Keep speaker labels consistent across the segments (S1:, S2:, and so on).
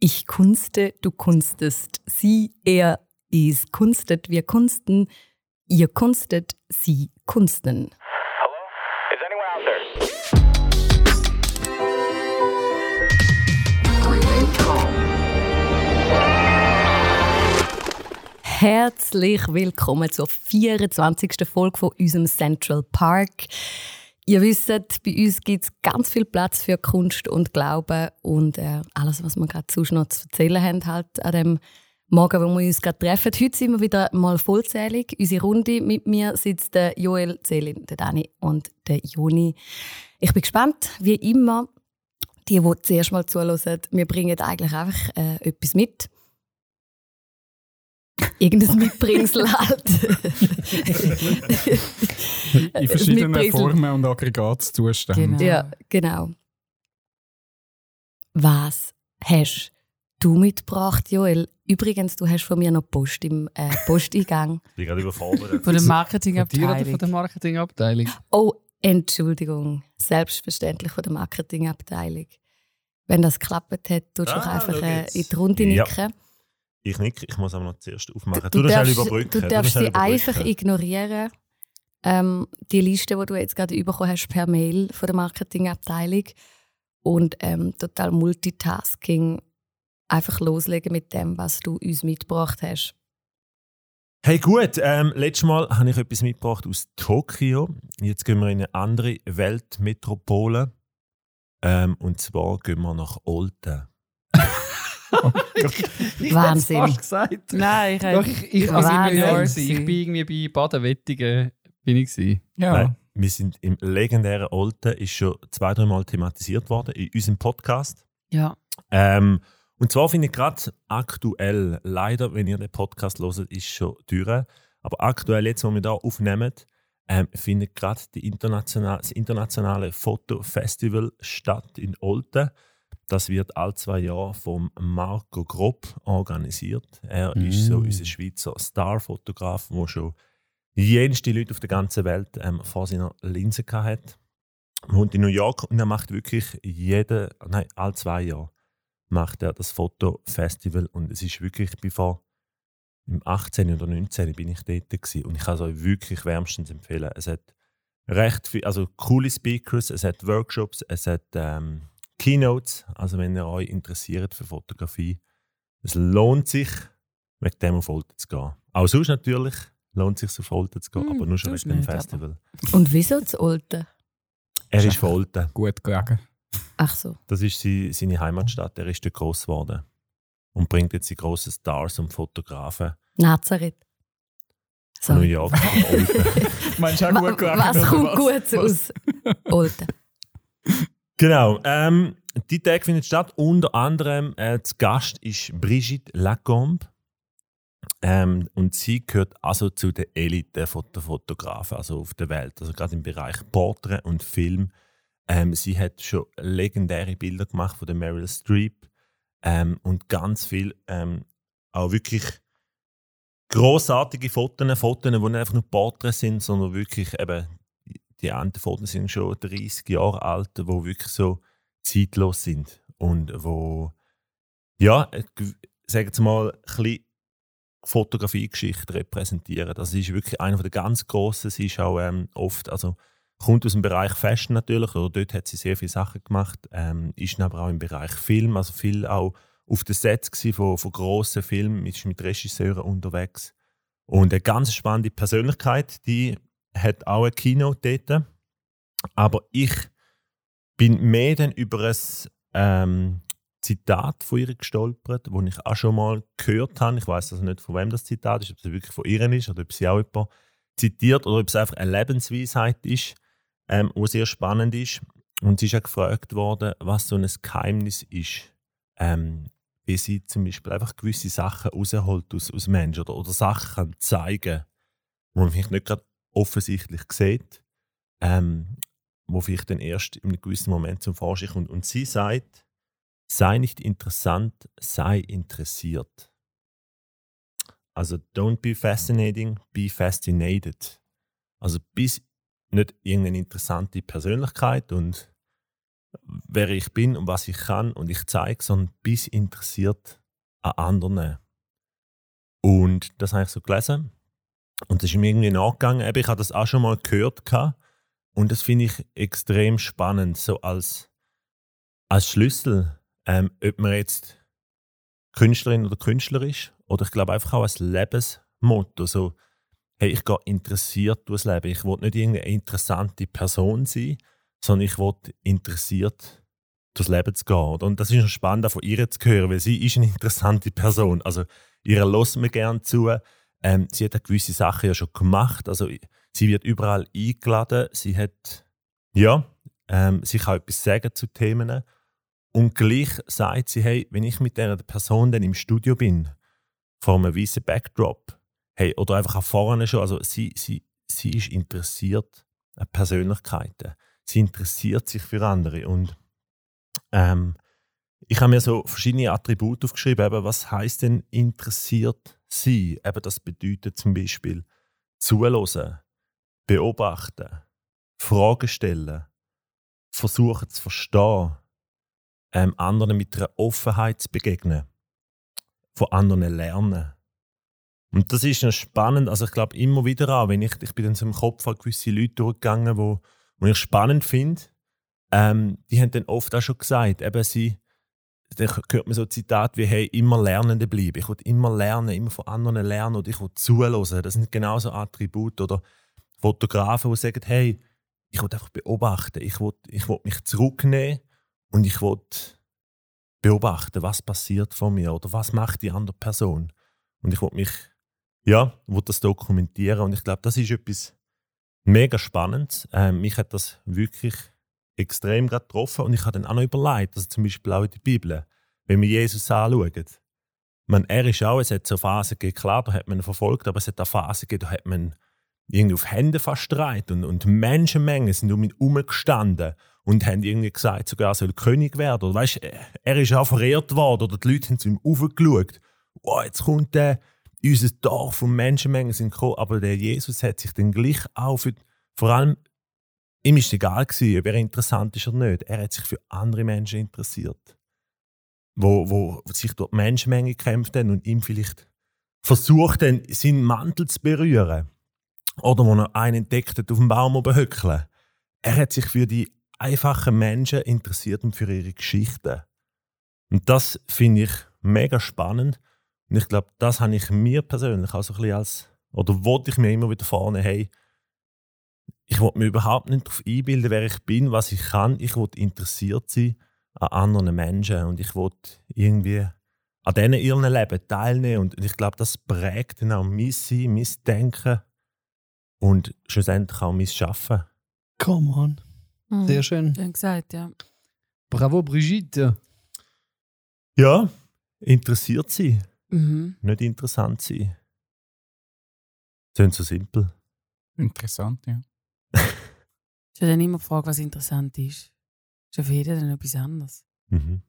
S1: Ich kunste, du kunstest. Sie, er, es kunstet, wir kunsten. Ihr kunstet, sie kunsten.
S2: Hello? Is anyone out there?
S1: Herzlich willkommen zur 24. Folge von unserem Central Park. Ihr wisst, bei uns gibt es ganz viel Platz für Kunst und Glauben und äh, alles, was wir gerade sonst noch zu erzählen haben, halt an dem Morgen, wo wir uns gerade treffen. Heute sind wir wieder mal vollzählig. Unsere Runde mit mir sitzt der Joel, Selin, der Dani und der Juni. Ich bin gespannt, wie immer. Die, die zuerst mal zuhören, wir bringen eigentlich einfach äh, etwas mit. Irgendein Mitbringsel halt.
S3: In verschiedenen. Formen und Aggregatzuständen.
S4: Genau.
S1: Ja, genau. Was hast du mitgebracht, Joel? Übrigens, du hast von mir noch Post im äh, Posteingang.
S5: Ich bin gerade überfordert.
S4: Von der Marketingabteilung.
S3: von der Marketingabteilung?
S1: Oh, Entschuldigung. Selbstverständlich von der Marketingabteilung. Wenn das geklappt hat, tust du doch
S5: Ah,
S1: einfach äh, in die Runde
S5: Ja.
S1: nicken.
S5: Ich nicke, ich muss aber noch zuerst aufmachen.
S1: Du,
S5: Du,
S1: darfst,
S5: überbrücken.
S1: du darfst
S5: schnell
S1: sie einfach ignorieren. Ähm, die Liste, die du jetzt gerade bekommen hast per Mail von der Marketingabteilung. Und ähm, total Multitasking. Einfach loslegen mit dem, was du uns mitgebracht hast.
S5: Hey gut, ähm, letztes Mal habe ich etwas mitgebracht aus Tokio. Jetzt gehen wir in eine andere Weltmetropole. Ähm, und zwar gehen wir nach Olten.
S1: Wahnsinn.
S3: Fast gesagt.
S4: Nein, ich
S3: Doch,
S4: habe
S3: ich, ich,
S4: war
S3: ich, ich, ich, ich bin irgendwie bei Baden-Wettigen. Bin ich gewesen. Ja.
S5: Nein, wir sind im legendären Olten, ist schon zwei, drei Mal thematisiert worden in unserem Podcast.
S4: Ja.
S5: Ähm, und zwar finde ich gerade aktuell, leider, wenn ihr den Podcast hört, ist schon durch. Aber aktuell, jetzt, wo wir da aufnehmen, ähm, findet gerade die international, das internationale Fotofestival statt in Olten. Das wird alle zwei Jahre vom Marco Grob organisiert. Er ist so
S3: Mm.
S5: unser Schweizer Starfotograf, der schon jenste Leute auf der ganzen Welt ähm, vor seiner Linse hat. Er wohnt in New York und er macht wirklich jede, nein, alle zwei Jahre macht er das Fotofestival und es ist wirklich, ich bin vor im 18. oder 19. bin ich dort gewesen, und ich kann es euch wirklich wärmstens empfehlen. Es hat recht viel, also coole Speakers, es hat Workshops, es hat ähm, Keynotes, also wenn ihr euch interessiert für Fotografie, es lohnt sich, mit dem auf Olten zu gehen. Auch sonst natürlich lohnt es sich auf Olten zu gehen,
S4: Hm,
S5: aber nur schon wegen dem
S4: nicht, aber-
S5: Festival.
S1: Und wieso zu Olten?
S5: Er ist von Olten.
S3: Gut gelegen.
S1: Ach so.
S5: Das ist sie, seine Heimatstadt. Er ist dort gross geworden. Und bringt jetzt die grossen Stars und Fotografen
S1: Nazareth.
S5: von New. York Olten.
S3: Meinst du auch gut gelegen?
S1: was kommt
S3: was?
S1: gut aus Olten?
S5: genau. Ähm, die Tag findet statt. Unter anderem äh, zu Gast ist Brigitte Lacombe. Ähm, und sie gehört also zu der Elite der Fotografen also auf der Welt. Also gerade im Bereich Porträt und Film. Ähm, sie hat schon legendäre Bilder gemacht von der Meryl Streep ähm, und ganz viel ähm, auch wirklich großartige Fotos, Fotos, die nicht einfach nur Porträts sind, sondern wirklich eben die Fotos sind schon 30 Jahre alt, wo wirklich so zeitlos sind und wo ja, äh, sagen jetzt mal, ein bisschen Fotografiegeschichte repräsentieren. Das ist wirklich einer der ganz grossen. Sie ist auch ähm, oft, also kommt aus dem Bereich Fashion natürlich, oder dort hat sie sehr viele Sachen gemacht, ähm, ist aber auch im Bereich Film, also viel auch auf den Sets von, von grossen Filmen, ist mit Regisseuren unterwegs. Und eine ganz spannende Persönlichkeit, die hat auch ein Kino dort. Aber ich bin mehr dann über ein ähm, Zitat von ihr gestolpert, das ich auch schon mal gehört habe. Ich weiß also nicht, von wem das Zitat ist, ob es wirklich von ihr ist oder ob sie auch jemand zitiert oder ob es einfach eine Lebensweisheit ist, ähm, die sehr spannend ist. Und sie ist auch gefragt worden, was so ein Geheimnis ist, ähm, wie sie zum Beispiel einfach gewisse Sachen rausholt aus, aus Menschen oder, oder Sachen zeigen wo man vielleicht nicht gerade offensichtlich sieht, ähm, wo vielleicht dann erst in einem gewissen Moment zum Vorschein kommt. Und sie sagt, sei nicht interessant, sei interessiert. Also don't be fascinating, be fascinated. Also bis nicht irgendeine interessante Persönlichkeit und wer ich bin und was ich kann und ich zeige, sondern bis interessiert an anderen. Und das habe ich so gelesen. Und das ist mir irgendwie nachgegangen. ich habe das auch schon mal gehört. Und das finde ich extrem spannend, so als, als Schlüssel, ähm, ob man jetzt Künstlerin oder Künstler ist. Oder ich glaube einfach auch als Lebensmotto. So, hey, ich gehe interessiert durchs Leben. Ich will nicht irgendeine interessante Person sein, sondern ich will interessiert durchs Leben zu gehen. Und das ist noch spannend, von ihr zu hören, weil sie ist eine interessante Person. Also ihr lässt mir gerne zu. Ähm, sie hat gewisse Sachen ja schon gemacht. Also sie wird überall eingeladen. Sie hat, ja, ähm, sie kann etwas sagen zu Themen. Und gleich sagt sie, hey, wenn ich mit dieser Person dann im Studio bin, vor einem weißen Backdrop, hey, oder einfach auch vorne schon, also sie, sie, sie ist interessiert an Persönlichkeiten. Sie interessiert sich für andere und ähm, ich habe mir so verschiedene Attribute aufgeschrieben, eben, was heißt denn interessiert sein? Eben das bedeutet zum Beispiel zuhören, beobachten, Fragen stellen, versuchen zu verstehen, ähm, anderen mit einer Offenheit zu begegnen, von anderen lernen. Und das ist noch spannend. Also ich glaube immer wieder an, wenn ich, ich bin in so im Kopf an gewisse Leute durchgegangen, wo, wo ich spannend finde, ähm, die haben dann oft auch schon gesagt, eben sie, da hört man so Zitat wie, hey, immer Lernende bleiben. Ich will immer lernen, immer von anderen lernen oder ich will zuhören. Das sind genauso Attribute. Oder Fotografen, die sagen, hey, ich will einfach beobachten. Ich will, ich will mich zurücknehmen und ich will beobachten, was passiert von mir oder was macht die andere Person. Und ich will mich, ja, will das dokumentieren. Und ich glaube, das ist etwas mega Spannendes. Ähm, mich hat das wirklich extrem getroffen und ich habe dann auch noch überlegt, also zum Beispiel auch in der Bibel, wenn wir Jesus anschauen, man, er ist auch, es hat so Phasen gegeben, klar, da hat man ihn verfolgt, aber es hat auch Phasen gegeben, da hat man irgendwie auf Hände verstreit und, und Menschenmengen sind um ihn herumgestanden und haben irgendwie gesagt, sogar er soll König werden. Oder weißt, er ist auch verehrt worden oder die Leute haben zu ihm aufgeschaut. Wow, jetzt kommt der, unser Dorf und Menschenmengen sind gekommen, aber der Jesus hat sich dann gleich auch für, vor allem Ihm es egal, gewesen, ob er interessant ist oder nicht. Er hat sich für andere Menschen interessiert. Wo, wo sich die Menschenmenge gekämpft haben und ihm vielleicht versucht haben, seinen Mantel zu berühren. Oder wo er einen entdeckt hat, auf dem Baum oben. Er hat sich für die einfachen Menschen interessiert und für ihre Geschichten. Und das finde ich mega spannend. Und ich glaube, das habe ich mir persönlich auch so ein bisschen als, oder wollte ich mir immer wieder vorne, hey, ich wollte mir überhaupt nicht darauf einbilden, wer ich bin, was ich kann. Ich wollte interessiert sein an anderen Menschen und ich wollte irgendwie an denen ihren Leben teilnehmen. Und ich glaube, das prägt dann auch mein Sein, mein Denken und schlussendlich auch mein Schaffen.
S4: Come on.
S6: Mhm.
S4: Sehr schön.
S6: Schön gesagt, ja.
S4: Bravo, Brigitte.
S5: Ja, interessiert sein,
S6: Mhm.
S5: nicht interessant sein. Sind so simpel.
S3: Interessant, ja.
S6: Ich habe dann immer gefragt, was interessant ist. Ist ja für jeden dann etwas anderes.
S5: Mhm.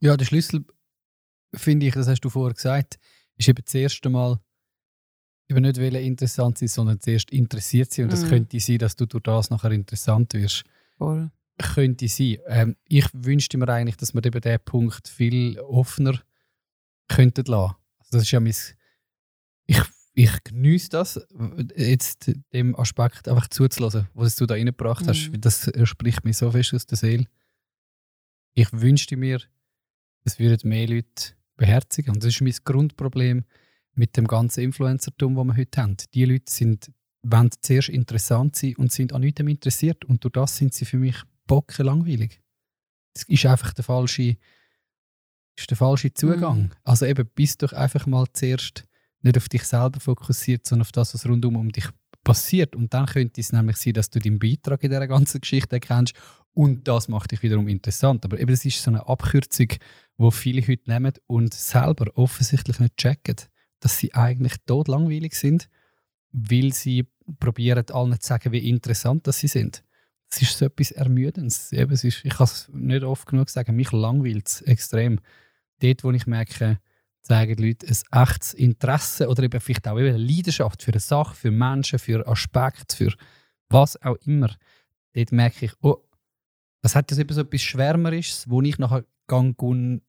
S4: Ja, der Schlüssel, finde ich, das hast du vorher gesagt, ist eben das erste Mal eben nicht wollen interessant sein, sondern zuerst interessiert sein. Und das
S6: Mhm.
S4: könnte sein, dass du durch das nachher interessant wirst.
S6: Voll.
S4: Könnte sein. Ähm, ich wünschte mir eigentlich, dass wir eben diesen Punkt viel offener könnten lassen. Also das ist ja mein. Ich, ich genieße das, jetzt dem Aspekt einfach zuzulassen, was du da reingebracht hast.
S6: Mhm.
S4: Das spricht mir so fest aus der Seele. Ich wünschte mir, es würden mehr Leute beherzigen. Und das ist mein Grundproblem mit dem ganzen Influencertum, das wir heute haben. Die Leute sind, wollen zuerst interessant sein und sind an nichts interessiert. Und durch das sind sie für mich bocke langweilig. Das ist einfach der falsche, ist der falsche Zugang.
S6: Mhm.
S4: Also eben, bist doch einfach mal zuerst nicht auf dich selber fokussiert, sondern auf das, was rundum um dich passiert. Und dann könnte es nämlich sein, dass du deinen Beitrag in dieser ganzen Geschichte erkennst und das macht dich wiederum interessant. Aber eben, das ist so eine Abkürzung, wo viele heute nehmen und selber offensichtlich nicht checken, dass sie eigentlich tot langweilig sind, weil sie probieren, allen zu sagen, wie interessant dass sie sind. Das ist so etwas Ermüdendes. Eben, es ist, ich kann es nicht oft genug sagen, mich langweilt es extrem. Dort, wo ich merke, zeigen die Leute ein echtes Interesse oder eben vielleicht auch eine Leidenschaft für eine Sache, für Menschen, für Aspekte, für was auch immer. Dort merke ich, oh, Das hat ja eben so etwas Schwärmerisches, wo ich nachher gang und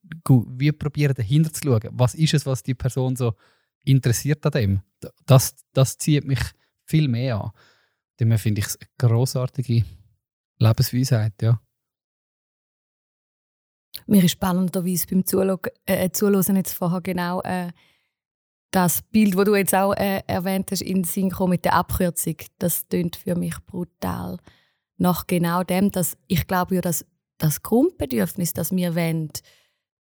S4: wie probiere dahinter zu schauen. Was ist es, was die Person so interessiert an dem? Das, das zieht mich viel mehr an. Daher finde ich es eine grossartige Lebensweisheit, ja.
S1: Mir ist spannenderweise beim Zuhören, äh, Zuhören jetzt vorher genau äh, das Bild, das du jetzt auch äh, erwähnt hast, in Synchro mit der Abkürzung. Das tönt für mich brutal. Nach genau dem, dass ich glaube ja, dass das Grundbedürfnis, dass wir wollen,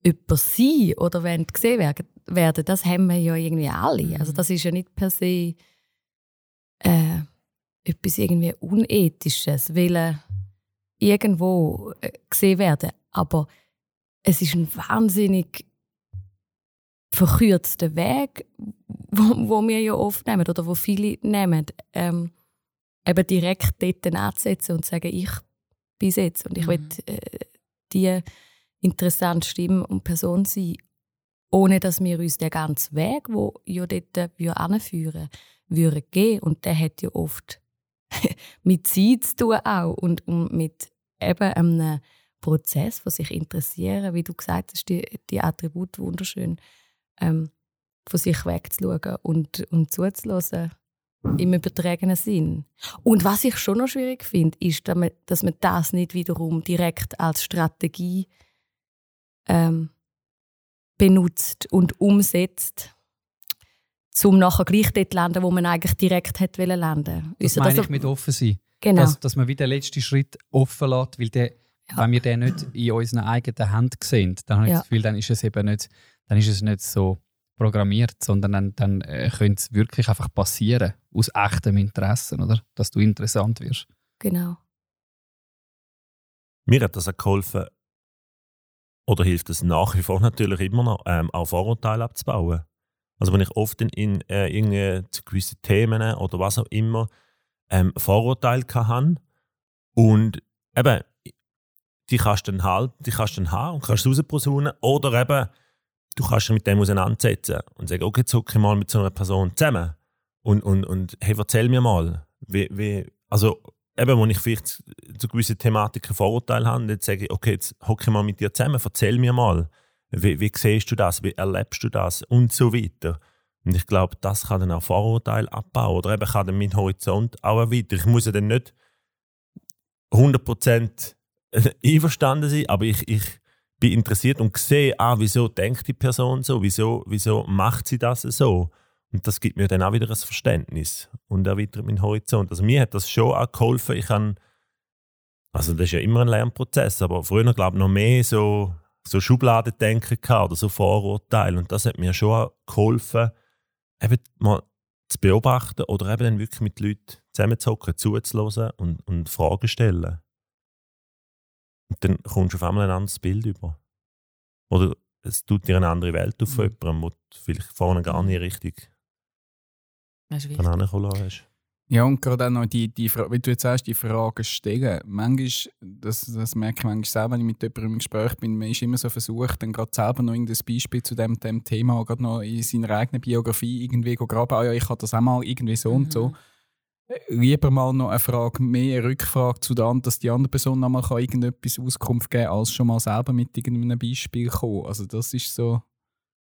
S1: jemand sein oder wollen gesehen werden, das haben wir ja irgendwie alle.
S6: Mhm.
S1: Also das ist ja nicht per se äh, etwas irgendwie Unethisches, weil äh, irgendwo äh, gesehen werden. Aber es ist ein wahnsinnig verkürzter Weg, wo, wo wir ja oft nehmen oder wo viele nehmen, ähm, eben direkt dort anzusetzen und zu sagen, ich bin es jetzt und ich
S6: Mhm.
S1: will äh, die interessante Stimme und Person sein, ohne dass wir uns den ganzen Weg, wo ja dort äh, wir anführen, würden gehen und der hat ja oft mit Zeit zu tun auch und, und mit eben einem Prozess, von sich interessieren, wie du gesagt hast, die, die Attribute wunderschön, ähm, von sich wegzuschauen und, und zuzulassen im übertragenen Sinn. Und was ich schon noch schwierig finde, ist, dass man, dass man das nicht wiederum direkt als Strategie ähm, benutzt und umsetzt, um nachher gleich dort zu landen, wo man eigentlich direkt hätte wollen landen.
S4: Das
S1: Wisst ihr,
S4: meine ich mit offen sein.
S1: Genau.
S4: Dass, dass man wieder den letzten Schritt offen lässt, weil der. Wenn wir den nicht in unseren eigenen Händen sehen, dann habe ich
S1: Ja.
S4: das Gefühl, dann ist es eben nicht, dann ist es nicht so programmiert, sondern dann, dann äh, könnte es wirklich einfach passieren, aus echtem Interesse, oder? Dass du interessant wirst.
S1: genau.
S5: Mir hat das auch geholfen, oder hilft es nach wie vor natürlich immer noch, ähm, auch Vorurteile abzubauen. Also wenn ich oft in, in äh, irgendwie zu gewissen Themen oder was auch immer ähm, Vorurteile hatte und eben, die kannst du dann halten, die kannst du dann haben und kannst rausposaunen oder eben, du kannst dich mit dem auseinandersetzen und sagen, okay, jetzt ich mal mit so einer Person zusammen und, und, und hey, erzähl mir mal, wie, wie, also eben, wo ich vielleicht zu gewissen Thematiken Vorurteile habe, jetzt sage ich, okay, jetzt hocke ich mal mit dir zusammen, erzähl mir mal, wie, wie siehst du das, wie erlebst du das und so weiter. Und ich glaube, das kann dann auch Vorurteile abbauen oder eben kann dann mein Horizont auch erweitern. Ich muss ja dann nicht 100% einverstanden sein, aber ich, ich bin interessiert und sehe, ah, wieso denkt die Person so, wieso, wieso macht sie das so. Und das gibt mir dann auch wieder ein Verständnis und erweitert meinen Horizont. Also mir hat das schon auch geholfen. Ich kann, also das ist ja immer ein Lernprozess, aber früher glaube ich noch mehr so, so Schubladendenken gehabt oder so Vorurteile. Und das hat mir schon auch geholfen, eben mal zu beobachten oder eben dann wirklich mit Leuten zusammenzuhocken, zuzuhören und, und Fragen stellen. Und dann kommst du auf einmal ein anderes Bild über. Oder es tut dir eine andere Welt auf von
S4: Mhm.
S5: jemandem, wo du vielleicht vorne gar richtig
S6: wichtig.
S5: kann ankommen lassen hast.
S3: Ja, und gerade auch noch die, die wie du jetzt sagst, die Fragen stellen. Manchmal, das, das merke ich manchmal selber, wenn ich mit jemandem im Gespräch bin, man ist immer so versucht, dann gerade selber noch irgendein Beispiel zu dem, dem Thema, gerade noch in seiner eigenen Biografie irgendwie zu graben, ah ja, ich habe das auch mal irgendwie so und so. Äh, Lieber mal noch eine Frage mehr, eine Rückfrage zu der anderen, dass die andere Person noch mal irgendetwas Auskunft geben kann, als schon mal selber mit irgendeinem Beispiel kommen. Also das ist so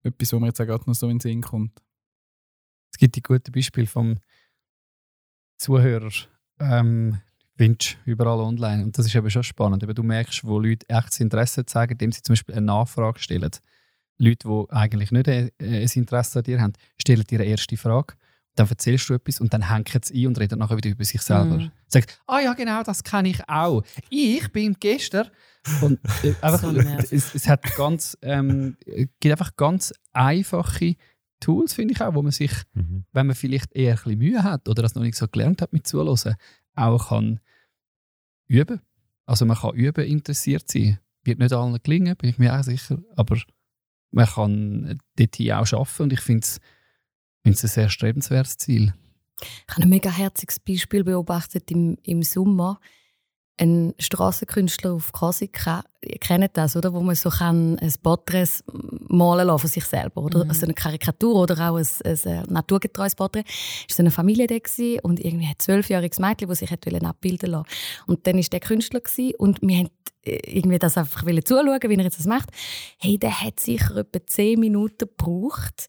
S3: etwas, was mir jetzt auch gerade noch so in den Sinn kommt.
S4: Es gibt die guten Beispiele vom Zuhörer. Ähm, du überall online. Und das ist eben schon spannend. Du merkst, wo Leute echtes Interesse zeigen, indem sie zum Beispiel eine Nachfrage stellen. Leute, die eigentlich nicht ein, ein Interesse an dir haben, stellen dir eine erste Frage. Dann erzählst du etwas und dann hängen sie ein und reden nachher wieder über sich selber.
S6: Mhm.
S4: Sagt, ah ja, genau, das kenne ich auch. Ich bin gestern. Und äh, einfach,
S6: nervig.
S4: es, es hat ganz, ähm, es gibt einfach ganz einfache Tools, finde ich auch, wo man sich
S5: Mhm.
S4: wenn man vielleicht eher ein bisschen Mühe hat oder das noch nicht so gelernt hat mit Zuhören, auch kann üben. Also man kann üben, interessiert sein. Wird nicht allen gelingen, bin ich mir auch sicher, aber man kann dort hier auch arbeiten und ich finde es ein sehr strebenswertes Ziel.
S1: Ich habe ein mega herziges Beispiel beobachtet im, im Sommer. ein Strassenkünstler auf Korsika, ihr kennt das, oder? Wo man so kann ein Porträt malen lassen von sich selber, oder?
S6: Mhm.
S1: Also eine Karikatur oder auch ein, ein, äh, naturgetreues Porträt. Es war eine Familie da und irgendwie ein zwölfjähriges Mädchen, das sich abbilden lassen. Und dann war der Künstler und wir haben äh, irgendwie das einfach zuschauen, wie er jetzt das macht. Hey, der hat sicher etwa zehn Minuten gebraucht,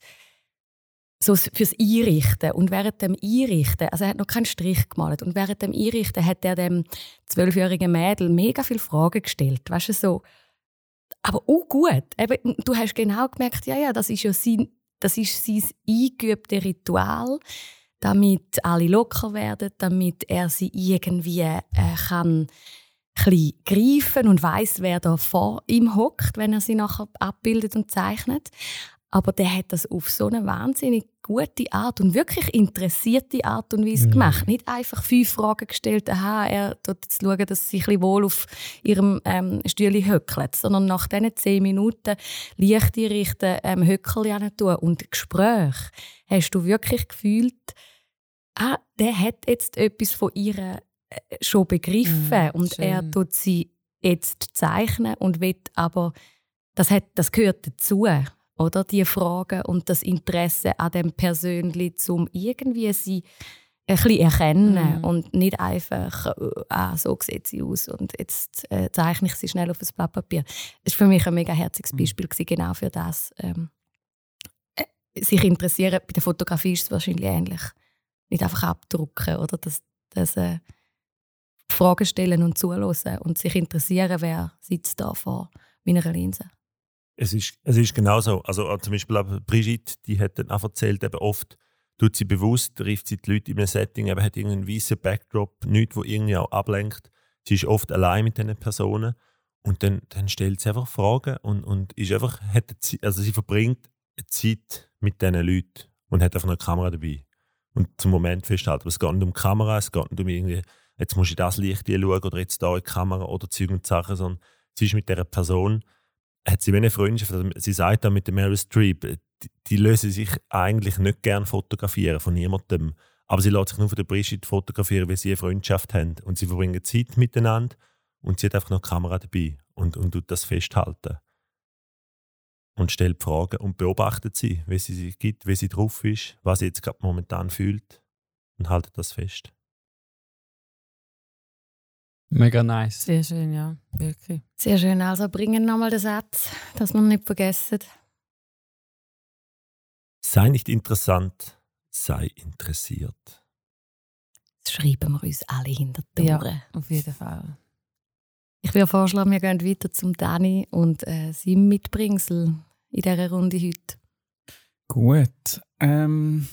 S1: so fürs Einrichten. Und während dem Einrichten, also er hat noch keinen Strich gemalt, und während dem Einrichten hat er dem zwölfjährigen Mädel mega viele Fragen gestellt. Weißt du, so. Aber auch gut. Eben, du hast genau gemerkt, ja, ja, das ist ja sein, das ist sein eingeübte Ritual, damit alle locker werden, damit er sie irgendwie äh, kann greifen und weiß, wer da vor ihm hockt, wenn er sie nachher abbildet und zeichnet. Aber der hat das auf so eine wahnsinnig gute Art und wirklich interessierte Art und Weise
S4: Mhm.
S1: gemacht. Nicht einfach fünf Fragen gestellt, aha, er tut jetzt schauen, dass sie ein bisschen wohl auf ihrem ähm, Stühle höckelt, sondern nach diesen zehn Minuten Licht einrichten, ähm, Höckel tun und Gespräch hast du wirklich gefühlt, ah, der hat jetzt etwas von ihr äh, schon begriffen
S6: Mhm,
S1: und er
S6: schön.
S1: tut sie jetzt zeichnen und will aber das hat das gehört dazu oder die Fragen und das Interesse an dem Persönli zum irgendwie sie ein bisschen erkennen
S6: Mhm.
S1: und nicht einfach äh, ah, so sieht sie aus und jetzt äh, zeichne ich sie schnell auf ein Blatt Papier. Das war für mich ein mega herziges
S6: Mhm.
S1: Beispiel gewesen, genau für das. Ähm, äh, sich interessieren, bei der Fotografie ist es wahrscheinlich ähnlich. Nicht einfach abdrucken oder das, das äh, Fragen stellen und zuhören und sich interessieren, wer sitzt da vor meiner Linse.
S5: Es ist, es ist genau so. Also äh, zum Beispiel Brigitte, die hat dann auch erzählt, eben oft tut sie bewusst, trifft sie die Leute in einem Setting, eben hat irgendeinen weißen Backdrop, nichts, wo irgendwie auch ablenkt. Sie ist oft allein mit diesen Personen und dann, dann stellt sie einfach Fragen und, und ist einfach, hat Zi- also sie verbringt Zeit mit diesen Leuten und hat einfach eine Kamera dabei. Und zum Moment festhalten. Es geht nicht um die Kamera, es geht nicht um irgendwie, jetzt du in das Licht schauen oder jetzt da in die Kamera oder Zeug und Sachen, sondern sie ist mit dieser Person hat sie eine Freundschaft, also sie sagt da mit der Meryl Streep, die, die lösen sich eigentlich nicht gern fotografieren von niemandem, aber sie lässt sich nur von der Brigitte fotografieren, weil sie eine Freundschaft haben und sie verbringen Zeit miteinander und sie hat einfach noch eine Kamera dabei und, und tut das festhalten. Und stellt Fragen und beobachtet sie, wie sie sich gibt, wie sie drauf ist, was sie jetzt gerade momentan fühlt und haltet das fest.
S4: Mega nice.
S6: Sehr schön, ja, wirklich.
S1: Sehr schön. Also bringen nochmal den Satz, dass wir ihn nicht vergessen.
S5: Sei nicht interessant, sei interessiert.
S1: Das schreiben wir uns alle hinter die
S6: Ja.
S1: Ohren.
S6: Auf jeden Fall.
S1: Ich würde vorschlagen, wir gehen weiter zum Dani und äh, seinem Mitbringsel in dieser Runde heute.
S3: Gut. Ähm,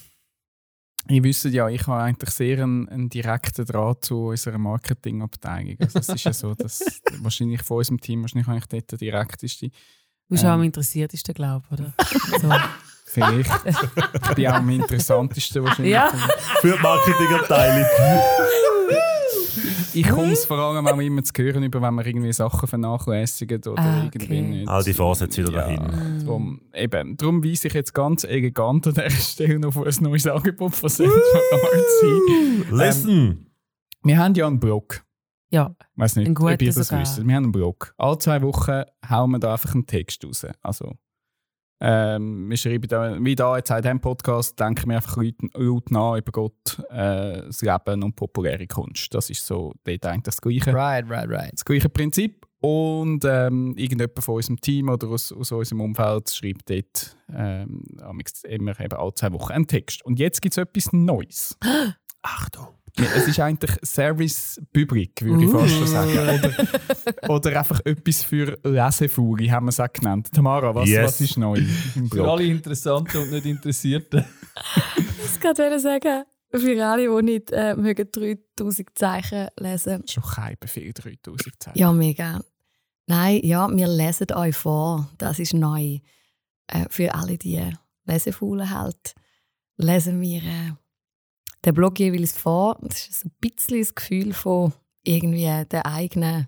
S3: ihr wisst ja, ich habe eigentlich sehr einen, einen direkten Draht zu unserer Marketingabteilung. Also es ist ja so, dass wahrscheinlich von unserem Team wahrscheinlich eigentlich dort der direkteste.
S6: Du bist auch
S3: Ähm.
S6: am interessiertesten, glaube ich, oder? so.
S3: Vielleicht. ich bin auch am interessantesten wahrscheinlich.
S6: Ja.
S5: Für die Marketingabteilung.
S3: Ich komme es vor allem auch immer zu hören, über, wenn wir irgendwie Sachen vernachlässigen oder
S6: Ah,
S3: irgendwie
S6: okay.
S3: nicht.
S5: All die Vorsätze wieder
S3: Ja,
S5: dahin.
S3: Drum, eben, darum weise ich jetzt ganz elegant an dieser Stelle noch auf ein neues Angebot von Central Arts
S5: Listen!
S3: Wir haben ja einen Blog.
S6: Ja,
S3: Ich weiß nicht,
S6: Ein guter
S3: ob ihr das
S6: sogar.
S3: wisst. Wir haben einen Blog. Alle zwei Wochen hauen wir da einfach einen Text raus. Also, ähm, wir schreiben da, wie da jetzt in diesem Podcast, denken wir einfach Leute, Leute nach über Gott, äh, das Leben und populäre Kunst. Das ist so dort eigentlich das Gleiche.
S4: Right, right, right.
S3: das gleiche Prinzip. Und ähm, irgendjemand von unserem Team oder aus, aus unserem Umfeld schreibt dort ähm, immer eben alle zwei Wochen einen Text. Und jetzt gibt es etwas Neues.
S5: Achtung!
S3: Ja, es ist eigentlich Service Public, würde ich fast schon sagen. Oder, oder einfach etwas für Lesefaule, haben wir es auch genannt. Tamara, was,
S5: Yes.
S3: was ist neu im
S4: Für
S3: Blog?
S4: alle Interessanten und nicht Interessierten.
S1: Ich wollte gerade sagen, für alle, die nicht äh, mögen 3000 Zeichen lesen
S3: Schon kein Befehl, 3000 Zeichen.
S1: Ja, mega. Nein, ja, wir lesen euch vor. Das ist neu. Äh, für alle, die Lesefaulen halt, lesen wir äh, den Blog jeweils vor. Das ist so ein bisschen das Gefühl von irgendwie der eigenen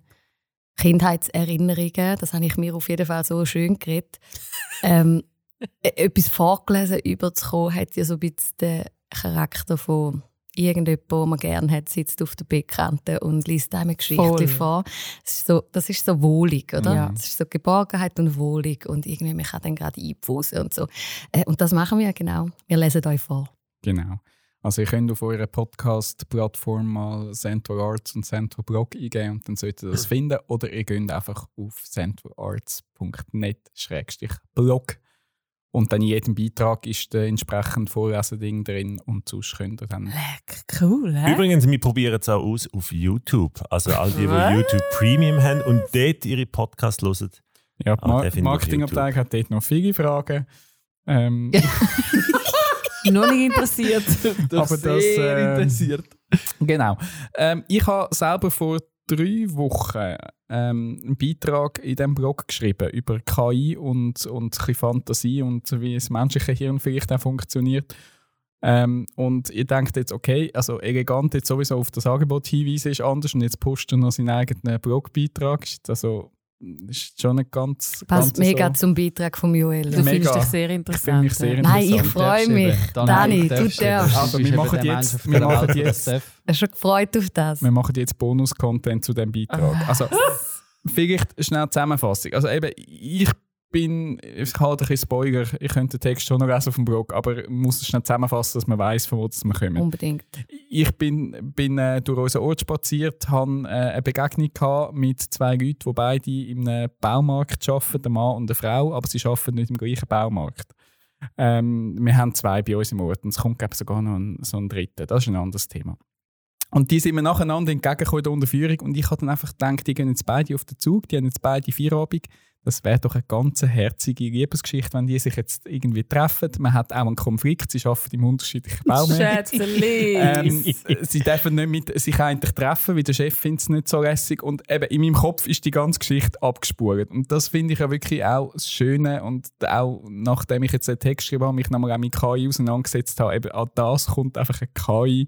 S1: Kindheitserinnerungen. Das habe ich mir auf jeden Fall so schön geredet. ähm, e- etwas vorgelesen überzukommen, hat ja so ein bisschen den Charakter von irgendjemand, den man gerne hat, sitzt auf der Beckkante und liest einem eine Geschichte
S6: Voll.
S1: vor. Das ist, so, das ist so wohlig, oder?
S6: Ja.
S1: Das ist so Geborgenheit und wohlig und irgendwie, man kann dann gerade einpfusen und so. Äh, und das machen wir genau. Wir lesen euch vor.
S3: Genau. Also ihr könnt auf eurer Podcast-Plattform mal Central Arts und Central Blog eingeben und dann solltet ihr das finden. Oder ihr geht einfach auf centralarts.net-blog und dann in jedem Beitrag ist der entsprechende Vorlesending drin und sonst könnt ihr dann...
S6: Leck, cool, hä?
S5: Übrigens, wir probieren es auch aus auf YouTube. Also all die, die? YouTube Premium haben und dort ihre Podcasts hören.
S3: Ja, die
S5: Ah,
S3: Mar Marketingabteilung hat dort noch viele Fragen. Ähm,
S6: Noch nicht interessiert.
S3: aber das,
S4: sehr
S3: ähm,
S4: interessiert.
S3: Genau. Ähm, ich habe selber vor drei Wochen ähm, einen Beitrag in diesem Blog geschrieben über KI und, und Fantasie und wie das menschliche Hirn vielleicht auch funktioniert. Ähm, und ihr denkt jetzt, okay, also elegant jetzt sowieso auf das Angebot hinweisen ist anders und jetzt postet er noch seinen eigenen Blogbeitrag. Also ist schon nicht ganz,
S1: Passt
S3: ganz
S1: mega
S3: so.
S1: zum Beitrag von Joel.
S6: Du
S3: Mega.
S6: findest dich sehr
S3: Ich
S6: interessant.
S3: mich sehr.
S1: Nein, ich freue mich. Dani, du darfst.
S3: Also, wir machen jetzt- wir machen jetzt-
S1: Ich bin schon gefreut auf das.
S3: Wir machen jetzt Bonus-Content zu diesem Beitrag. Also, vielleicht schnell Zusammenfassung. Also eben, ich bin, ich halte ein bisschen Spoiler, ich könnte den Text schon noch lesen auf dem Blog, aber muss es schnell zusammenfassen, dass man weiß, von wo wir kommen.
S1: Unbedingt.
S3: Ich bin, bin äh, durch unseren Ort spaziert, habe äh, eine Begegnung gehabt mit zwei Leuten, die beide in einem Baumarkt arbeiten, ein Mann und eine Frau, aber sie arbeiten nicht im gleichen Baumarkt. Ähm, wir haben zwei bei uns im Ort und es kommt glaub, ich, sogar noch ein, so ein dritter. Das ist ein anderes Thema. Und die sind mir nacheinander entgegengekommen in der Unterführung und ich habe dann einfach gedacht, die gehen jetzt beide auf den Zug, die haben jetzt beide Feierabend. Das wäre doch eine ganz herzige Liebesgeschichte, wenn die sich jetzt irgendwie treffen. Man hat auch einen Konflikt, sie arbeiten im unterschiedlichen.
S6: Schätzeli.
S3: Ähm, sie dürfen nicht mit sich eigentlich treffen, weil der Chef findet es nicht so lässig. Und eben in meinem Kopf ist die ganze Geschichte abgespult. Und das finde ich ja wirklich auch das Schöne. Und auch nachdem ich jetzt den Text geschrieben habe, mich nochmal auch mit KI auseinandergesetzt habe, eben an das kommt einfach eine KI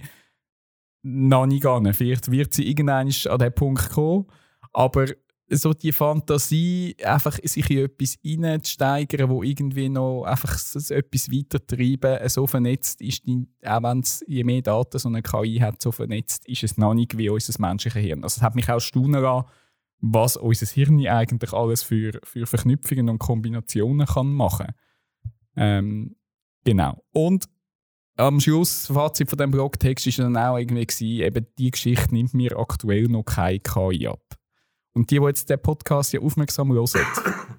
S3: noch nicht an. Vielleicht wird sie irgendwann an den Punkt kommen. Aber so die Fantasie, einfach sich in etwas hineinzusteigern, wo irgendwie noch einfach etwas weitertreiben, so vernetzt ist, die, auch wenn es je mehr Daten so eine KI hat, so vernetzt ist es noch nicht wie unser menschliches Hirn. Also es hat mich auch staunen lassen, was unser Hirn eigentlich alles für, für Verknüpfungen und Kombinationen kann machen ähm, Genau. Und am Schluss, Fazit von dem Blogtext ist dann auch irgendwie gewesen, eben die Geschichte nimmt mir aktuell noch keine KI ab. Und die, die jetzt den Podcast ja aufmerksam hören,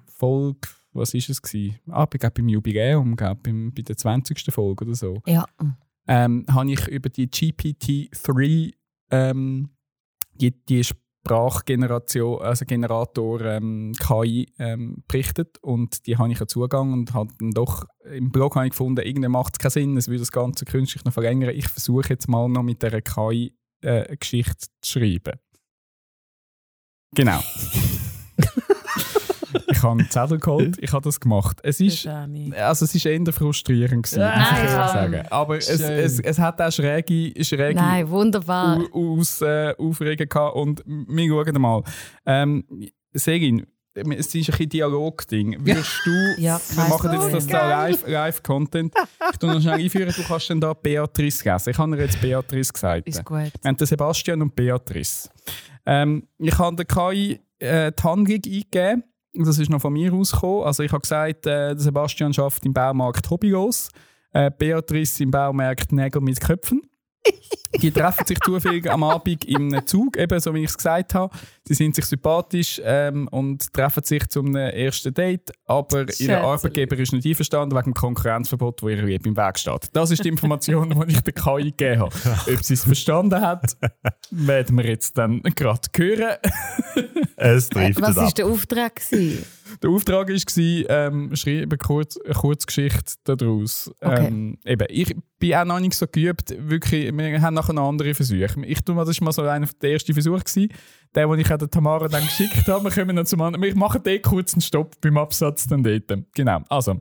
S3: Folge, was ist es gewesen? Ah, ich glaube beim Jubiläum, glaub, beim, bei der 20. Folge oder so,
S1: Ja.
S3: ähm, habe ich über die GPT-3, ähm, die, die Sprachgeneration, also Generator ähm, KI ähm, berichtet und die habe ich ja Zugang und habe dann doch im Blog habe ich gefunden, irgendwie macht es keinen Sinn, es würde das Ganze künstlich noch verlängern. Ich versuche jetzt mal noch mit dieser KI äh, Geschichte zu schreiben. Genau. ich habe einen Zettel geholt, ich habe das gemacht. Es ist, also es ist eher frustrierend gewesen, muss ich sagen. Aber es, es, es hat auch schräge, schräge
S1: Nein, wunderbar.
S3: U- aus, äh, Aufregung gehabt. Und wir schauen mal. Ähm, Segin, es ist ein bisschen Dialog-Ding. Würdest du,
S1: Ja,
S3: wir machen jetzt das da live, live. Ich tu noch schnell einführen, du kannst dann da Beatrice lesen. Ich habe dir jetzt Beatrice gesagt.
S6: Ist gut.
S3: Wir haben Sebastian und Beatrice. Ähm, ich habe der KI äh, die Handlung eingegeben. Das ist noch von mir ausgekommen. Also ich habe gesagt, äh, Sebastian schafft im Baumarkt hobbylos. Äh, Beatrice im Baumarkt Nägel mit Köpfen. Die treffen sich zufällig am Abend im Zug, eben so wie ich es gesagt habe. Sie sind sich sympathisch ähm, und treffen sich zum ersten Date, aber ihr
S6: Schätzeli.
S3: Arbeitgeber ist nicht einverstanden wegen dem Konkurrenzverbot, das ihr im Weg steht. Das ist die Information, die ich der KI gegeben habe. Ob sie es verstanden hat, werden wir jetzt dann gerade hören.
S5: Es trifft
S1: Was war der Auftrag? Gewesen?
S3: Der Auftrag war, ähm, schreibe kurz, eine Kurzgeschichte daraus.
S1: Okay.
S3: Ähm, eben, ich bin auch noch nicht so geübt. Wirklich, wir haben nachher noch andere Versuche. Ich tue mal, das war mal so einer der ersten Versuche. Gewesen. Der, den ich der Tamara dann geschickt habe. Wir kommen noch zum anderen. Wir machen dort kurz einen Stopp beim Absatz dann dort. Genau. Also,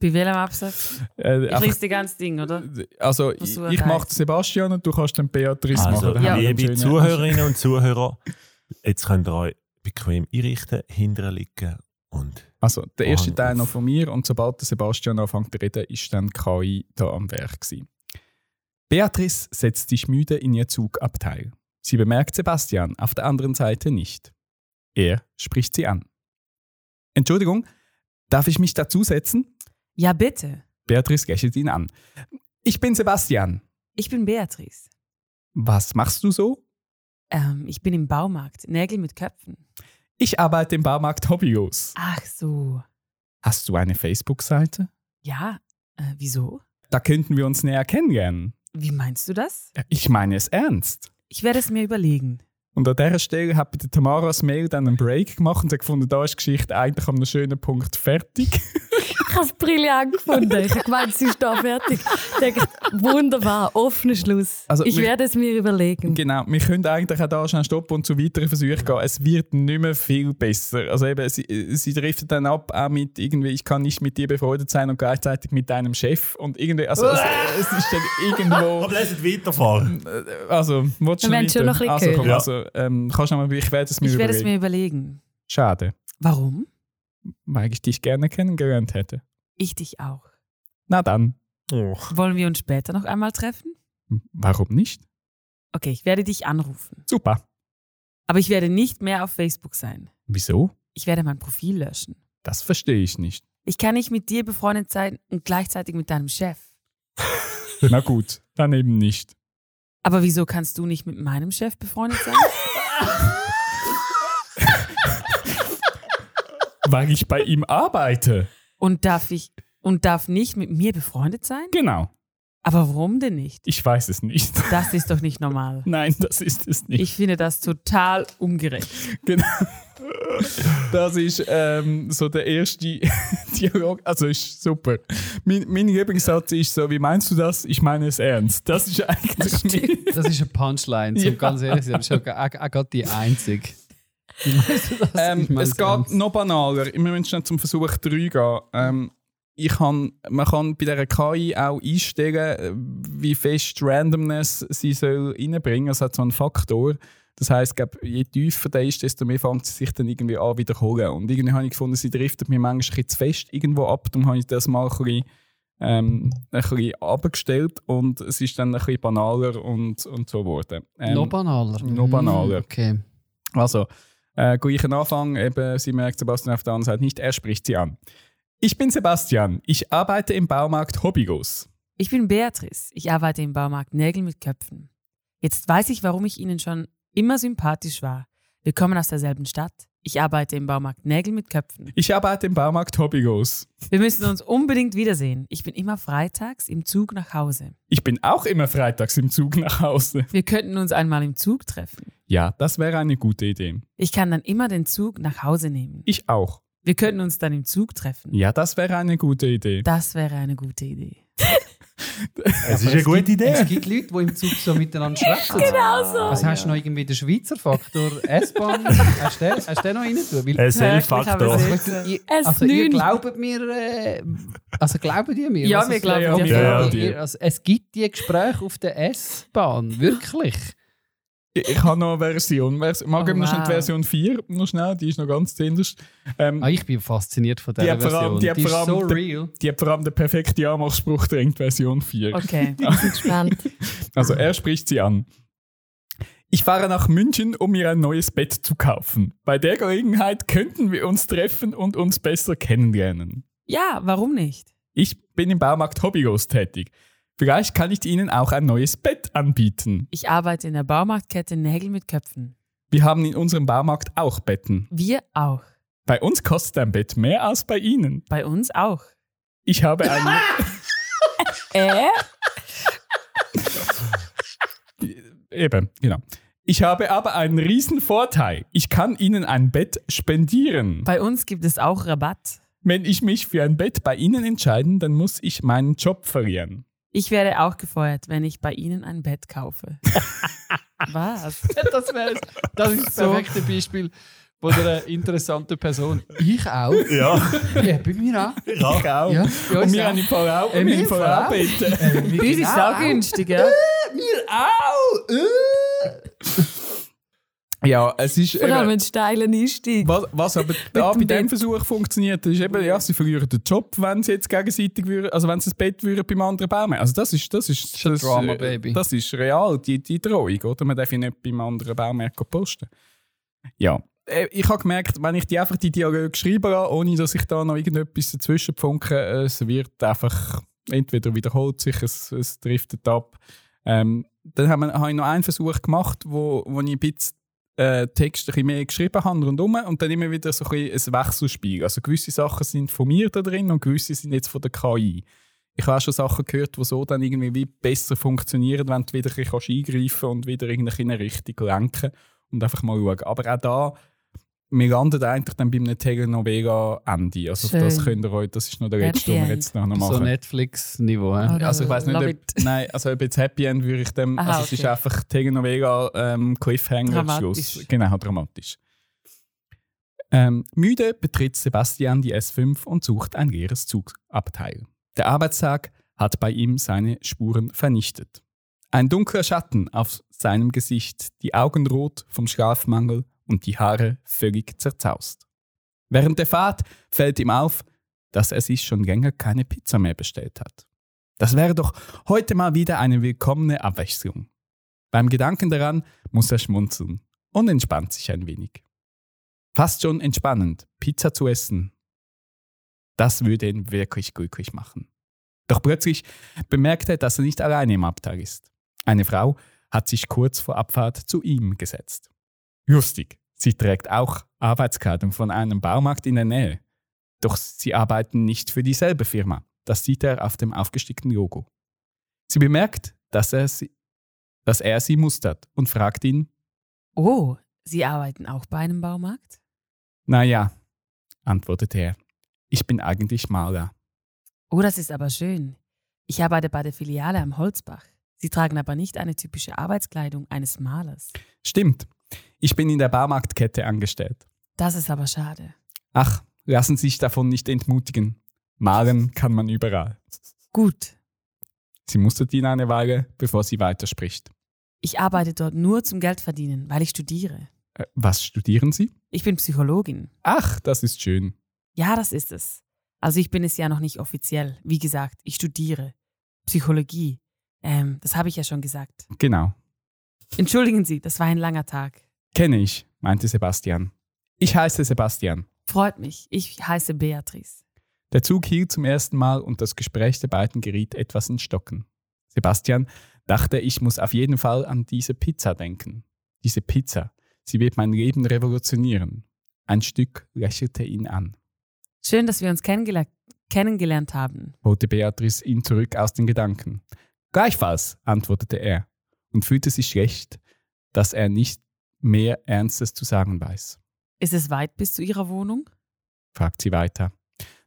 S6: Bei welchem Absatz?
S3: äh,
S6: Ich lese das ganze Ding, oder?
S3: also ich,
S6: Versuch
S3: ich mache den Sebastian und du kannst den Beatrice
S5: Also,
S3: machen. Einen
S5: liebe Zuhörerinnen und Zuhörer, jetzt könnt ihr euch bequem einrichten, hinterher liegen und
S3: Also, der erste Teil noch von mir und sobald der Sebastian anfängt zu reden, ist dann KI da am Werk gewesen. Beatrice setzt sich müde in ihr Zugabteil. Sie bemerkt Sebastian auf der anderen Seite nicht. Er spricht sie an. Entschuldigung, darf ich mich dazusetzen?
S6: Ja, bitte.
S3: Beatrice lächelt ihn an. Ich bin Sebastian.
S6: Ich bin Beatrice.
S3: Was machst du so?
S6: Ähm, ich bin im Baumarkt. Nägel mit Köpfen.
S3: Ich arbeite im Baumarkt Hobbyos.
S6: Ach so.
S3: Hast du eine Facebook-Seite?
S6: Ja, äh, wieso?
S3: Da könnten wir uns näher kennenlernen.
S6: Wie meinst du das?
S3: Ich meine es ernst.
S6: Ich werde es mir überlegen.
S3: Und an dieser Stelle hat bei der Tamaras Mail dann einen Break gemacht und hat gefunden, da ist die Geschichte eigentlich an einem schönen Punkt fertig.
S1: Ich habe es brillant gefunden. Ich habe gemeint, sie ist da fertig. Ich denke, wunderbar, offener Schluss.
S3: Also,
S1: ich
S3: wir-
S1: werde es mir überlegen.
S3: genau, wir können eigentlich auch da schnell stoppen und zu weiteren Versuchen gehen. Es wird nicht mehr viel besser. Also eben, sie, sie driftet dann ab, auch mit irgendwie, ich kann nicht mit dir befreundet sein und gleichzeitig mit deinem Chef. Und irgendwie, also es, es ist dann irgendwo...
S5: Aber lass uns weiterfahren.
S3: Also, willst du
S1: Wir schon noch ein bisschen
S3: also, komm,
S5: hören.
S3: also, ähm, kannst du noch mal, ich werde es mir
S6: Ich werde es
S3: überlegen.
S6: mir überlegen.
S3: Schade,
S6: Warum?
S3: weil ich dich gerne kennengelernt hätte.
S6: Ich dich auch.
S3: Na dann,
S5: Oh.
S6: Wollen wir uns später noch einmal treffen?
S3: warum nicht?
S6: Okay, ich werde dich anrufen.
S3: Super.
S6: Aber ich werde nicht mehr auf Facebook sein.
S3: Wieso?
S6: Ich werde mein Profil löschen.
S3: Das verstehe ich nicht.
S6: Ich kann nicht mit dir befreundet sein und gleichzeitig mit deinem Chef.
S3: Na gut, dann eben nicht.
S6: Aber wieso kannst du nicht mit meinem Chef befreundet sein?
S3: Weil ich bei ihm arbeite.
S6: Und darf ich und darf nicht mit mir befreundet sein?
S3: Genau.
S6: Aber warum denn nicht?
S3: Ich weiß es nicht.
S6: Das ist doch nicht normal.
S3: Nein, das ist es nicht.
S6: Ich finde das total ungerecht.
S3: Genau. Das ist ähm, so der erste Dialog. Also ist super. Mein, mein Lieblingssatz ist so: Wie meinst du das? Ich meine es ernst. Das ist eigentlich mein,
S4: Das ist eine Punchline, zum
S3: Ja.
S4: ganz ehrlich. Das auch, auch gerade die einzige. Wie meinst du das?
S3: ähm,
S4: Ich meine
S3: Es geht
S4: ernst.
S3: noch banaler. Wir müssen schnell zum Versuch 3 gehen. Ähm, ich kann, man kann bei dieser KI auch einstellen, wie fest Randomness sie soll reinbringen. Es hat so einen Faktor. Das heisst, je tiefer der ist, desto mehr fängt sie sich dann irgendwie an wiederholen. Und irgendwie habe ich gefunden, sie driftet mir manchmal ein zu fest irgendwo ab. Darum habe ich das mal ein bisschen, ähm, ein bisschen abgestellt und es ist dann ein bisschen banaler und, und so geworden. Ähm,
S4: noch banaler.
S3: noch banaler.
S4: Mm, Okay.
S3: also, äh, gleichen Anfang, eben, sie merkt Sebastian auf der anderen Seite nicht, er spricht sie an. Ich bin Sebastian, ich arbeite im Baumarkt Hobbygos.
S6: Ich bin Beatrice. Ich arbeite im Baumarkt Nägel mit Köpfen. Jetzt weiß ich, warum ich Ihnen schon immer sympathisch war. Wir kommen aus derselben Stadt. Ich arbeite im Baumarkt Nägel mit Köpfen.
S3: Ich arbeite im Baumarkt Hobbygos.
S6: Wir müssen uns unbedingt wiedersehen. Ich bin immer freitags im Zug nach Hause.
S3: Ich bin auch immer freitags im Zug nach Hause.
S6: Wir könnten uns einmal im Zug treffen.
S3: Ja, das wäre eine gute Idee.
S6: Ich kann dann immer den Zug nach Hause nehmen.
S3: Ich auch.
S6: Wir könnten uns dann im Zug treffen.
S3: Ja, das wäre eine gute Idee.
S6: Das wäre eine gute Idee.
S5: Es ist eine gute Idee.
S4: Es gibt Leute, die im Zug so miteinander schwätzen.
S1: Genau so.
S4: Was hast du noch irgendwie den Schweizer Faktor S-Bahn? hast, du den- hast du den noch rein tun? Weißt du, ihr, also ihr glaubt mir, äh, also glauben die mir?
S6: Ja, wir glauben
S3: Ja,
S6: dir.
S3: ja,
S5: Ja,
S3: ja,
S4: Ihr- Also, es gibt die Gespräche auf der S-Bahn, wirklich.
S3: Ich, habe noch eine Version. Vers- Mag
S6: Oh,
S3: ich noch schnell die. Version 4? Noch schnell, die ist noch ganz zuinterst. Ähm,
S4: Ah, ich bin fasziniert von
S3: Die
S4: dieser
S3: allem-
S4: Version.
S3: die
S4: Die,
S3: hat
S4: ist
S3: vor allem
S4: so
S3: der-
S4: real.
S3: die hat vor allem den perfekten Anmachspruch drängt, Version 4.
S6: Okay.
S1: Ich bin gespannt.
S3: Also er spricht sie an. Ich fahre nach München, um mir ein neues Bett zu kaufen. Bei der Gelegenheit könnten wir uns treffen und uns besser kennenlernen.
S6: Ja, warum nicht?
S3: Ich bin im Baumarkt Hobbygos tätig. Vielleicht kann ich Ihnen auch ein neues Bett anbieten.
S6: Ich arbeite in der Baumarktkette Nägel mit Köpfen.
S3: Wir haben in unserem Baumarkt auch Betten.
S6: Wir auch.
S3: Bei uns kostet ein Bett mehr als bei Ihnen.
S6: Bei uns auch.
S3: Ich habe ein...
S1: Äh?
S3: Eben, genau. Ich habe aber einen riesen Vorteil. Ich kann Ihnen ein Bett spendieren.
S6: Bei uns gibt es auch Rabatt.
S3: Wenn ich mich für ein Bett bei Ihnen entscheide, dann muss ich meinen Job verlieren.
S6: Ich werde auch gefeuert, wenn ich bei Ihnen ein Bett kaufe. Was?
S4: Das, wär, das ist das perfekte Beispiel von einer interessanten Person. Ich auch.
S5: Ja.
S4: Ja, bei mir auch.
S3: Ich auch.
S4: Ja, bei
S3: Und wir
S4: auch.
S3: haben im Fall auch,
S4: Äh,
S3: wir haben im
S4: wir
S3: Fall
S4: auch.
S3: Betten.
S6: Bei uns ist es auch günstig, ja?
S4: Mir auch. Äh.
S3: Ja, es ist
S1: Vor allem
S3: eben,
S1: ein steiler Einstieg.
S3: was, was aber da bei
S1: Bett.
S3: Versuch funktioniert, ist eben, ja, sie verlieren den Job, wenn sie jetzt gegenseitig würden, also wenn sie das Bett würden beim anderen Baum Also das ist, das ist,
S4: ein
S3: das,
S4: Drama,
S3: äh,
S4: Baby.
S3: Das ist real, die, die Drohung, oder? Man darf ihn nicht beim anderen Baumärk posten. Ja. Äh, Ich habe gemerkt, wenn ich die einfach die Dialoge schreibe, lasse, ohne dass ich da noch irgendetwas dazwischen funke, es wird einfach, entweder wiederholt sich, es, es driftet ab. Ähm, dann habe hab ich noch einen Versuch gemacht, wo, wo ich ein bisschen äh, Text ein mehr geschrieben habe rundherum und dann immer wieder so ein, ein Wechselspiel. Also gewisse Sachen sind von mir da drin und gewisse sind jetzt von der KI. Ich habe schon Sachen gehört, die so dann irgendwie wie besser funktionieren, wenn du wieder ein bisschen eingreifen und wieder in eine Richtung lenken und einfach mal schauen. Aber auch da, wir landen eigentlich dann bei einem Telenovela-Ende. Also
S1: Schön.
S3: das könnt ihr euch, das ist noch der letzte, den wir jetzt noch machen.
S4: So Netflix-Niveau.
S1: Oder
S3: Also ich weiß nicht, ob, nein, also ob jetzt Happy End würde ich dem,
S6: Aha,
S3: also es ist
S6: okay.
S3: einfach Telenovela ähm, Cliffhanger
S6: Dramatisch.
S3: Schluss. Genau, dramatisch. Ähm, müde betritt Sebastian die S5 und sucht ein leeres Zugabteil. Der Arbeitstag hat bei ihm seine Spuren vernichtet. Ein dunkler Schatten auf seinem Gesicht, die Augen rot vom Schlafmangel und die Haare völlig zerzaust. Während der Fahrt fällt ihm auf, dass er sich schon länger keine Pizza mehr bestellt hat. Das wäre doch heute mal wieder eine willkommene Abwechslung. Beim Gedanken daran muss er schmunzeln und entspannt sich ein wenig. Fast schon entspannend, Pizza zu essen. Das würde ihn wirklich glücklich machen. Doch plötzlich bemerkt er, dass er nicht alleine im Abteil ist. Eine Frau hat sich kurz vor Abfahrt zu ihm gesetzt. Lustig, sie trägt auch Arbeitskleidung von einem Baumarkt in der Nähe. Doch sie arbeiten nicht für dieselbe Firma. Das sieht er auf dem aufgestickten Logo. Sie bemerkt, dass er sie, dass er sie mustert und fragt ihn,
S6: Oh, Sie arbeiten auch bei einem Baumarkt?
S3: naja, antwortet er, ich bin eigentlich Maler.
S6: Oh, das ist aber schön. Ich arbeite bei der Filiale am Holzbach. Sie tragen aber nicht eine typische Arbeitskleidung eines Malers.
S3: Stimmt, ich bin in der Baumarktkette angestellt.
S6: Das ist aber schade.
S3: Ach, lassen Sie sich davon nicht entmutigen. Malen kann man überall.
S6: Gut,
S3: Sie mustert ihn eine Weile, bevor sie weiterspricht.
S6: ich arbeite dort nur zum Geld verdienen, weil ich studiere.
S3: Äh, was studieren Sie?
S6: Ich bin Psychologin.
S3: Ach, das ist schön.
S6: Ja, das ist es. Also ich bin es ja noch nicht offiziell. Wie gesagt, ich studiere Psychologie. Ähm, das habe ich ja schon gesagt.
S3: Genau.
S6: Entschuldigen Sie, das war ein langer Tag.
S3: Kenne ich, meinte Sebastian. Ich heiße Sebastian.
S6: Freut mich. Ich heiße Beatrice.
S3: Der Zug hielt zum ersten Mal und das Gespräch der beiden geriet etwas ins Stocken. Sebastian dachte, ich muss auf jeden Fall an diese Pizza denken. Diese Pizza, sie wird mein Leben revolutionieren. Ein Stück lächelte ihn an.
S6: Schön, dass wir uns kennengele kennengelernt haben.
S3: holte Beatrice ihn zurück aus den Gedanken. Gleichfalls, antwortete er und fühlte sich schlecht, dass er nicht mehr Ernstes zu sagen weiß.
S6: Ist es weit bis zu Ihrer Wohnung?
S3: fragt sie weiter.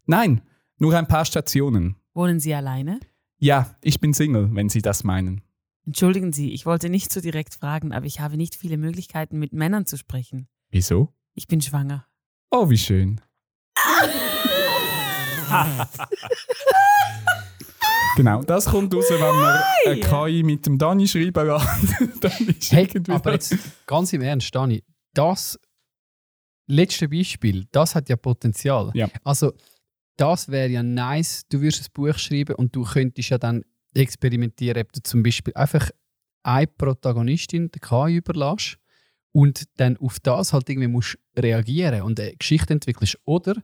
S3: Nein, nur ein paar Stationen.
S6: Wohnen Sie alleine?
S3: Ja, ich bin Single, wenn Sie das meinen.
S6: Entschuldigen Sie, ich wollte nicht so direkt fragen, aber ich habe nicht viele Möglichkeiten, mit Männern zu sprechen.
S3: Wieso?
S6: Ich bin schwanger.
S3: Oh, wie schön. genau, das kommt raus, wenn man eine KI mit dem Dani schreiben lässt. Dann ist
S4: Hey, aber jetzt ganz im Ernst, Dani, das letzte Beispiel, das hat ja Potenzial.
S3: Ja.
S4: Also, das wäre ja nice, du würdest ein Buch schreiben und du könntest ja dann experimentieren, ob du zum Beispiel einfach eine Protagonistin der KI überlässt und dann auf das halt irgendwie musst reagieren und eine Geschichte entwickelst. Oder,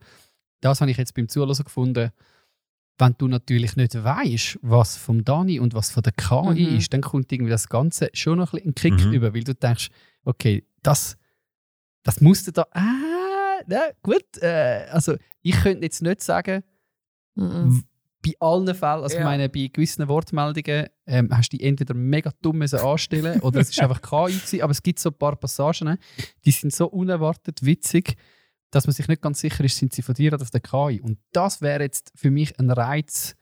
S4: das habe ich jetzt beim Zuhören gefunden, wenn du natürlich nicht weißt, was vom Dani und was von der KI
S6: Mhm.
S4: ist, dann kommt irgendwie das Ganze schon noch ein bisschen Kick
S5: Mhm.
S4: über, weil du denkst, okay, das, das musste da. Ah, na, gut. Äh, also, ich könnte jetzt nicht sagen,
S1: Mhm.
S4: bei allen Fällen, also
S6: Ja.
S4: ich meine, bei gewissen Wortmeldungen ähm, hast du die entweder mega dumm anstellen oder es ist einfach KI gewesen, aber es gibt so ein paar Passagen, die sind so unerwartet witzig, dass man sich nicht ganz sicher ist, sind sie von dir oder von der KI. Und das wäre jetzt für mich ein Reiz,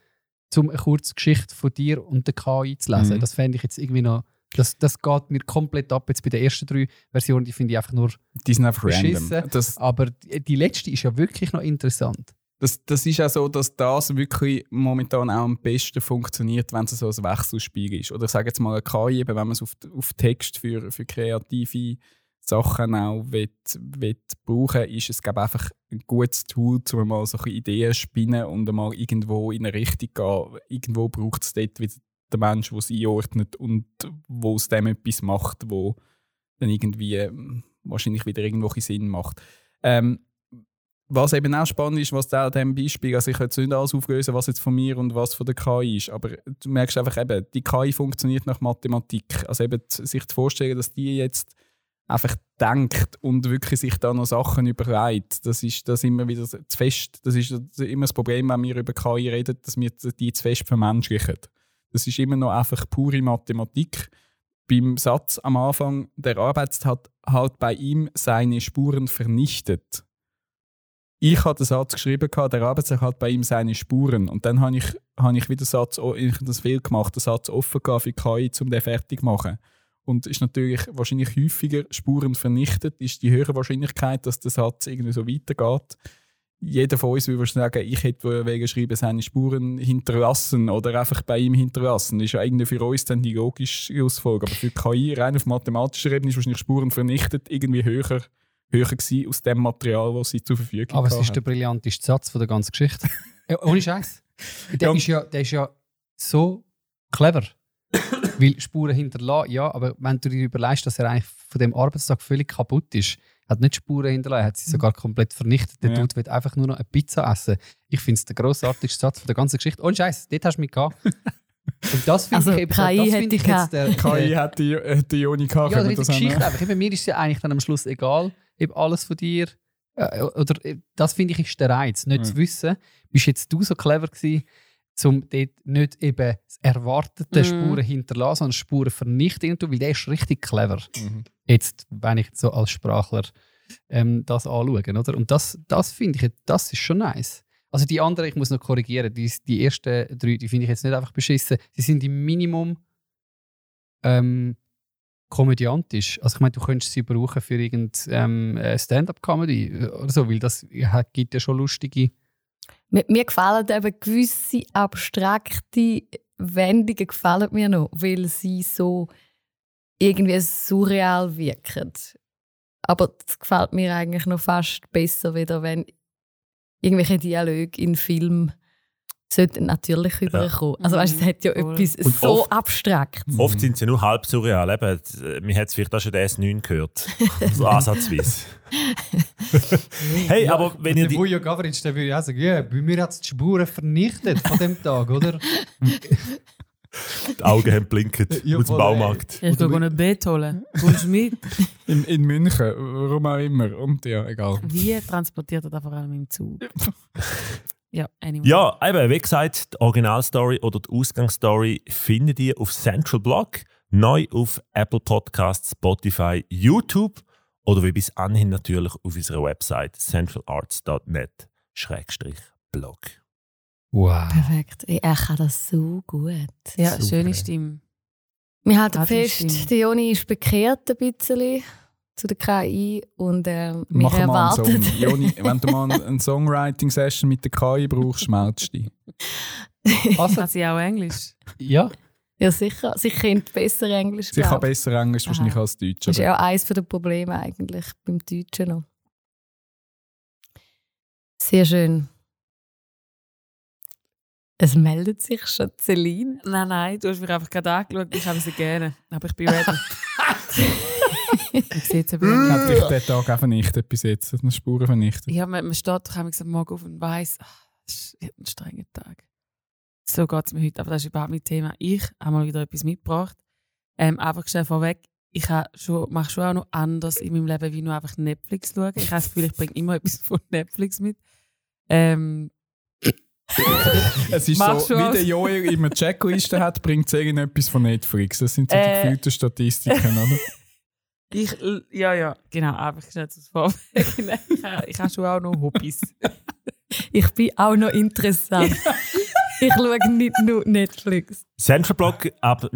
S4: um eine kurze Geschichte von dir und der KI zu lesen.
S3: Mhm.
S4: Das fände ich jetzt irgendwie noch, das, das geht mir komplett ab jetzt bei den ersten drei Versionen, die finde ich einfach nur,
S3: Die sind einfach random. Das,
S4: aber die die letzte ist ja wirklich noch interessant.
S3: das, das ist auch so, dass das wirklich momentan auch am besten funktioniert, wenn es so ein Wechselspiel ist. Oder ich sage jetzt mal eine KI, eben, wenn man es auf, auf Text für, für kreative Sachen auch will, will brauchen ist es glaube einfach ein gutes Tool, um mal so Ideen zu spinnen und mal irgendwo in eine Richtung zu gehen. Irgendwo braucht es dort wieder den Mensch, der es einordnet und wo aus dem etwas macht, wo dann irgendwie ähm, wahrscheinlich wieder irgendwo ein Sinn macht. Ähm, was eben auch spannend ist, was da an diesem Beispiel, also ich jetzt nicht alles auflösen, was jetzt von mir und was von der KI ist, aber du merkst einfach eben, die KI funktioniert nach Mathematik. Also eben sich zu vorstellen, dass die jetzt einfach denkt und wirklich sich da noch Sachen überlegt, das ist das immer wieder zu fest, das ist immer das Problem, wenn wir über KI reden, dass wir die zu fest vermenschlichen. Das ist immer noch einfach pure Mathematik. Beim Satz am Anfang, der Arbeitst hat halt bei ihm seine Spuren vernichtet ich habe den Satz geschrieben, der Arbeitstag hat bei ihm seine Spuren. Und dann habe ich, habe ich wieder Satz, ich das viel gemacht, den Satz offen für KI, um den fertig zu machen. Und ist natürlich wahrscheinlich häufiger Spuren vernichtet, ist die höhere Wahrscheinlichkeit, dass der Satz irgendwie so weitergeht. Jeder von uns würde sagen, ich hätte wegen Schreiben seine Spuren hinterlassen oder einfach bei ihm hinterlassen. Das ist ja irgendwie für uns dann die logische Schlussfolgerung. Aber für KI rein auf mathematischer Ebene ist wahrscheinlich Spuren vernichtet irgendwie höher höher gewesen aus dem Material, das sie zur Verfügung
S4: haben. Aber es ist der brillanteste Satz von der ganzen Geschichte. ohne Scheiß. Der, ja. Ist ja, der ist ja so clever. Weil Spuren hinterlassen, ja, aber wenn du dir überlegst, dass er eigentlich von dem Arbeitstag völlig kaputt ist, hat nicht Spuren hinterlassen, hat sie sogar komplett vernichtet. Der ja. Dude will einfach nur noch eine Pizza essen. Ich finde es der grossartigste Satz von der ganzen Geschichte. Ohne Scheiß, dort hast du mich gehabt. Und das finde
S1: also,
S4: ich eben
S1: KI
S4: das
S1: hätte ich
S3: jetzt der, KI hätte die, hätte Joni gehabt.
S4: Ja, die Geschichte einfach. Bei mir ist es ja eigentlich dann am Schluss egal, eben alles von dir. Äh, oder äh, das finde ich ist der Reiz, nicht ja. zu wissen, bist jetzt du so clever gewesen, um dort nicht eben das erwartete mhm. Spuren hinterlassen, sondern Spuren vernichten, weil der ist richtig clever. Mhm. Jetzt, wenn ich so als Sprachler ähm, das anschaue, oder? Und das, das finde ich, das ist schon nice. Also die anderen, ich muss noch korrigieren, die, die ersten drei, die finde ich jetzt nicht einfach beschissen. Sie sind im Minimum ähm, komödiantisch. Also ich meine, du könntest sie brauchen für irgendeine ähm, Stand-up-Comedy äh, oder so, weil das gibt ja schon lustige...
S1: Mir, gefallen eben gewisse abstrakte Wendungen gefallen mir noch, weil sie so irgendwie surreal wirken. Aber das gefällt mir eigentlich noch fast besser, wieder wenn irgendwelche Dialoge in Filmen sollten natürlich überkommen. Ja. Also weißt, es hat ja cool. etwas und so oft, abstrakt.
S5: Oft sind sie nur halb surreal. Eben, man hat es vielleicht auch schon der S9 gehört. so ansatzweise. hey, ja, aber wenn ihr
S4: die... Vujo Gavric, der würde ja sagen, ja, bei mir hat es die Spuren vernichtet von dem Tag, oder?
S5: Die Augen haben blinkt ja, aus dem Baumarkt.
S6: Ich gehe ein Bett holen. Kommst du mit?
S3: In, in München, warum auch immer. Und ja, egal.
S6: Wie transportiert er da vor allem im Zug? Ja, anyway.
S5: Ja, eben, wie gesagt, die Originalstory oder die Ausgangsstory findet ihr auf Central Blog, neu auf Apple Podcasts, Spotify, YouTube oder wie bis anhin natürlich auf unserer Website centralarts.net-blog.
S4: Wow.
S1: Perfekt. Ich kann das so gut.
S6: Ja, Super. schöne Stimme.
S1: Wir halten fest, die Joni ist bekehrt ein bisschen zu der KI und äh, wir erwarten...
S3: Einen Song. Joni, wenn du mal eine Songwriting-Session mit der KI brauchst, meldest du dich.
S6: Also, kann sie auch Englisch?
S4: Ja.
S1: Ja, sicher. Sie kennt besser Englisch.
S3: Sie kann besser Englisch wahrscheinlich als Deutsch.
S1: Das ist ja auch eines der Probleme eigentlich beim Deutschen noch. Sehr schön. Es meldet sich schon Celine.
S6: Nein, nein, du hast mich einfach gerade angeschaut. Ich habe sie gerne. Aber ich bin ready.
S3: ich sehe es eben. Hat dich den Tag auch vernichtet bis jetzt? Eine Spuren vernichtet?
S6: Ja, man, man steht doch am Morgen auf und weiss, ach, das ist ein strenger Tag. So geht es mir heute. Aber das ist überhaupt nicht Thema. Ich habe mal wieder etwas mitgebracht. Ähm, einfach schnell vorweg. Ich schon, mache schon auch noch anders in meinem Leben, wie nur einfach Netflix schauen. Ich habe das Gefühl, ich bringe immer etwas von Netflix mit. Ähm,
S3: es ist Mach so, wie der Joel immer Checkliste hat, bringt es irgendetwas von Netflix. Das sind so die äh, gefühlten Statistiken, oder?
S6: Ich, ja, ja, genau, einfach schnell das Vorweg. ich, habe schon auch noch Hobbys.
S1: ich bin auch noch interessant. ich schaue nicht nur Netflix.
S5: Central Block ab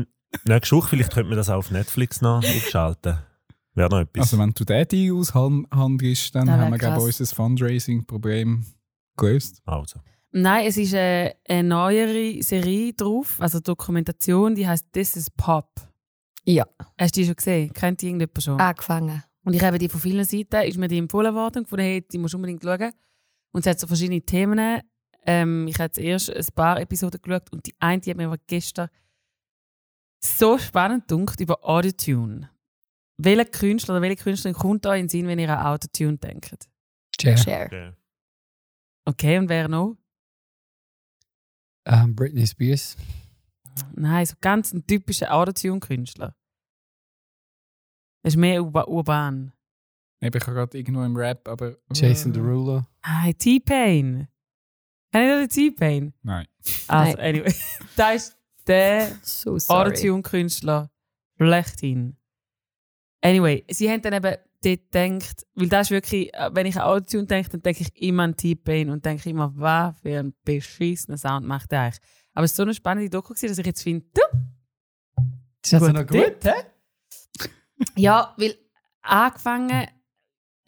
S5: nächste Woche, vielleicht könnte man das auch auf Netflix noch aufschalten. Wäre noch etwas.
S3: Also wenn du den Deal aushandelst, dann haben wir, glaube unser Fundraising-Problem gelöst.
S5: Also.
S6: Nein, es ist eine, eine neuere Serie drauf, also Dokumentation, die heißt This is Pop.
S1: Ja.
S6: Hast du die schon gesehen? Kennt die irgendjemand schon?
S1: Angefangen.
S6: Und ich habe die von vielen Seiten, ist mir die empfohlen worden und gefunden, hey, die musst du unbedingt schauen. Und es hat so verschiedene Themen. Ähm, ich habe erst ein paar Episoden geschaut und die eine, die hat mir aber gestern so spannend gedacht über Autotune. Welcher Künstler oder welche Künstlerin kommt da in den Sinn, wenn ihr an Autotune denkt?
S4: Cher.
S1: Share.
S5: Okay.
S6: Okay, und wer noch?
S4: Ähm, Britney Spears.
S6: Nein, so ganz ein typischer Autotune-Künstler. Das ist mehr urba urban.
S3: Ich habe gerade irgendwo im Rap, aber.
S4: Jason
S3: Äh,
S4: Derulo.
S6: Nein, T-Pain. Kennt ihr den T-Pain?
S3: Nein.
S6: Also,
S1: Nein.
S6: anyway. da ist der
S1: So.
S6: Autotune-Künstler schlechthin. Anyway, sie haben dann eben dort gedacht, weil das ist wirklich, äh, wenn ich an Autotune denke, dann denke ich immer an T-Pain und denke immer, was für ein beschissener Sound macht der eigentlich. Aber es war so eine spannende Doku, dass ich jetzt finde, du,
S4: Ist das
S6: Gut,
S4: noch gut, hä?
S6: Ja, weil angefangen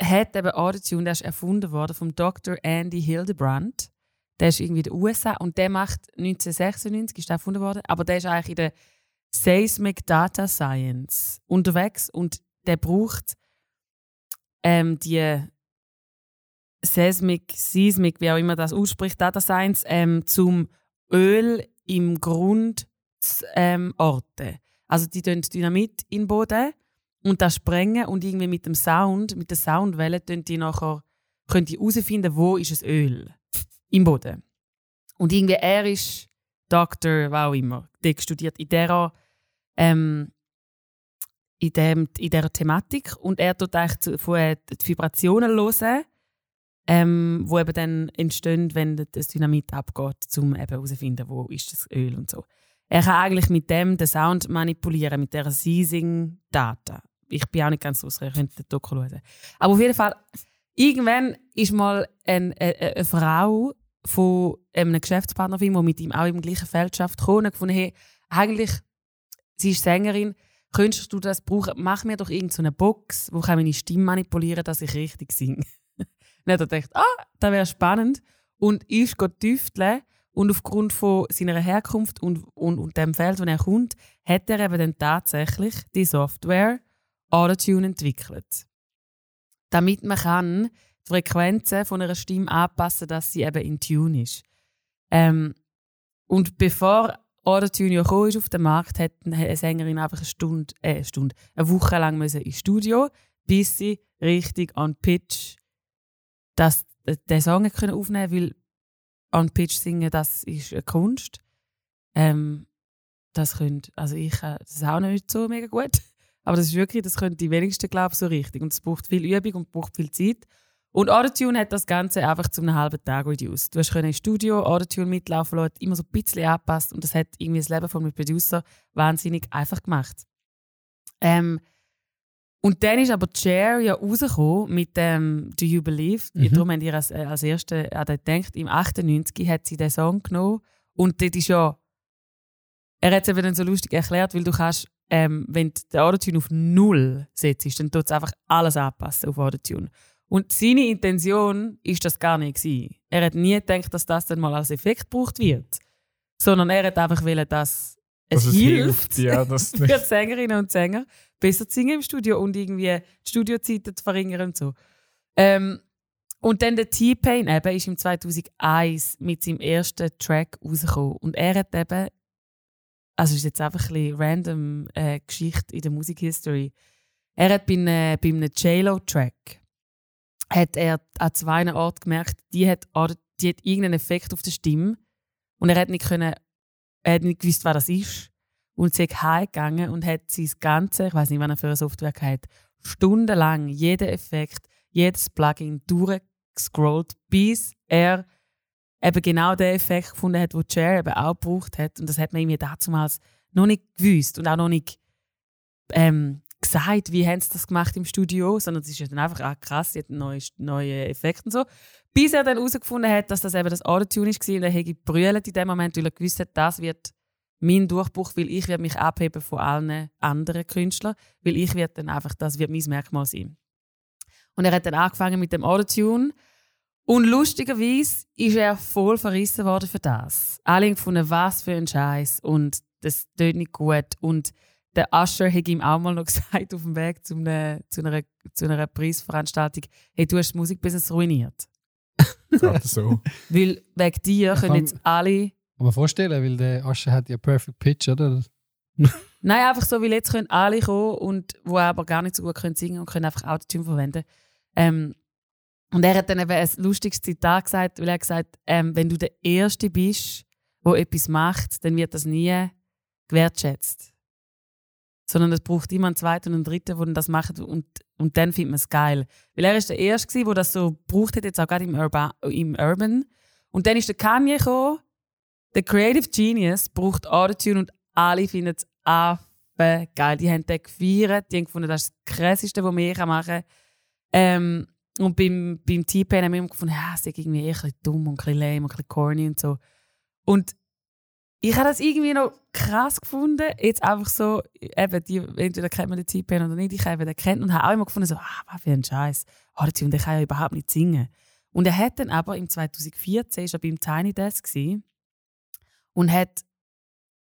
S6: hat eben Autotune, der ist erfunden worden vom Dr. Andy Hildebrand. Der ist irgendwie in den USA und der macht 1996 ist der erfunden worden, aber der ist eigentlich in der Seismic Data Science unterwegs und der braucht ähm, die Seismic, Seismic, wie auch immer das ausspricht, Data Science, ähm, zum Öl im Grund zu ähm, orten. Also die tun Dynamit in den Boden und das sprengen und irgendwie mit dem Sound, mit der Soundwelle, tun die nachher können die herausfinden, wo ist das Öl im Boden. Und irgendwie er ist Doktor, was auch immer, der studiert in dieser ähm, in, dem, in dieser Thematik und er tut eigentlich äh, die Vibrationen hören, ähm, wo eben dann entstehen, wenn das Dynamit abgeht, um eben herauszufinden, wo ist das Öl und so. Er kann eigentlich mit dem den Sound manipulieren, mit dieser Seizing-Data. Ich bin auch nicht ganz sicher, ihr könnt den Doku schauen. Aber auf jeden Fall, irgendwann ist mal eine, eine, eine Frau von einem Geschäftspartner von ihm, der mit ihm auch im gleichen Feld schafft, gekommen und gefunden, hey, eigentlich, sie ist Sängerin, könntest du das brauchen? Mach mir doch irgendeine so Box, wo kann meine Stimme manipulieren, dass ich richtig singe. Dann hat er gedacht, ah, das wäre spannend. Und ist geht tüfteln und aufgrund von seiner Herkunft und, und, und dem Feld, wo er kommt, hat er eben dann tatsächlich die Software Autotune entwickelt. Damit man kann die Frequenzen von einer Stimme anpassen, dass sie eben in Tune ist. Ähm, und bevor Autotune ja ist auf den Markt, hat eine Sängerin einfach eine Stunde, äh, eine Stunde, eine Woche lang müssen ins Studio, bis sie richtig on pitch das, den Song können aufnehmen weil on pitch singen, das ist eine Kunst. Ähm, das könnt, also ich kann das auch nicht so mega gut, aber das ist wirklich, das können die wenigsten glaube so richtig und es braucht viel Übung und braucht viel Zeit. Und Autotune hat das Ganze einfach zu einem halben Tag reduced. Du hast können im Studio Autotune mitlaufen lassen, immer so ein bisschen angepasst und das hat irgendwie das Leben von einem Producer wahnsinnig einfach gemacht. Ähm, und dann ist aber Cher ja rausgekommen mit dem «Do You Believe?»
S4: Mhm.
S6: Darum haben wir als, äh, als Erste an den gedacht. Im 98 hat sie den Song genommen und dort ist ja... Er hat es eben dann so lustig erklärt, weil du kannst, ähm, wenn du den Autotune auf Null setzt, dann tut es einfach alles anpassen auf Autotune. Und seine Intention ist das gar nicht gewesen. Er hat nie gedacht, dass das dann mal als Effekt gebraucht wird. Sondern er hat einfach wollen, dass es,
S3: Dass
S6: hilft,
S3: Ja, das
S6: für die Sängerinnen und Sänger besser zu singen im Studio und irgendwie die Studiozeiten zu verringern und so. Ähm, und dann der T-Pain eben ist im 2001 mit seinem ersten Track rausgekommen. Und er hat eben, also ist jetzt einfach ein bisschen random äh, Geschichte in der Musikhistory. Er hat bei einem, bei einem J-Lo-Track hat er an zwei Orten gemerkt, die hat, die hat irgendeinen Effekt auf der Stimme und er hat nicht können, er hat nicht gewusst, was das ist und sie ist heimgegangen und hat sein ganze, ich weiß nicht, was er für eine Software hat, stundenlang jeden Effekt, jedes Plugin durchgescrollt, bis er eben genau den Effekt gefunden hat, den Cher eben auch gebraucht hat. Und das hat man ihm ja damals noch nicht gewusst und auch noch nicht ähm, gesagt, wie haben sie das gemacht im Studio, sondern es ist ja dann einfach ah, krass, sie hat neue, neue Effekte und so. Bis er dann herausgefunden hat, dass das eben das Autotune war und er hätte gebrüllt in dem Moment, weil er gewusst hat, das wird mein Durchbruch, weil ich werde mich abheben von allen anderen Künstlern, weil ich werde dann einfach, das wird mein Merkmal sein. Und er hat dann angefangen mit dem Autotune und lustigerweise ist er voll verrissen worden für das. Alle haben gefunden, was für ein Scheiß und das tönt nicht gut und der Usher hat ihm auch mal noch gesagt auf dem Weg zu einer, zu einer, zu einer Preisveranstaltung, hey, du hast das Musikbusiness ruiniert.
S3: So.
S6: Weil wegen dir können jetzt alle...
S4: Kann man vorstellen, weil der Asche hat ja Perfect Pitch, oder?
S6: Nein, einfach so, weil jetzt können alle kommen und wo aber gar nicht so gut können singen und können einfach Autotune verwenden. Ähm, und er hat dann eben ein lustiges Zitat gesagt, weil er gesagt ähm, wenn du der Erste bist, der etwas macht, dann wird das nie gewertschätzt. Sondern es braucht immer einen zweiten und einen dritten, der das macht und, und dann findet man es geil. Weil er ist der Erste, der das so braucht hat, jetzt auch gerade im, Urba im Urban. Und dann ist der Kanye gekommen, der Creative Genius braucht Autotune und alle finden es affe geil. Die haben den gefeiert, die haben gefunden, das ist das Krasseste, was wir machen kann. Ähm, und beim, beim T-Pain haben wir immer gefunden, ja, es ist irgendwie eher dumm und ein bisschen lame und ein bisschen corny und so. Und ich habe das irgendwie noch krass gefunden. Jetzt einfach so, eben, die, entweder kennt man den T-Pain oder nicht, ich habe den kennt und habe auch immer gefunden, so, ah, was für ein Scheiß. Autotune, der kann ja überhaupt nicht singen. Und er hat dann aber im 2014 ist beim Tiny Desk gewesen, und hat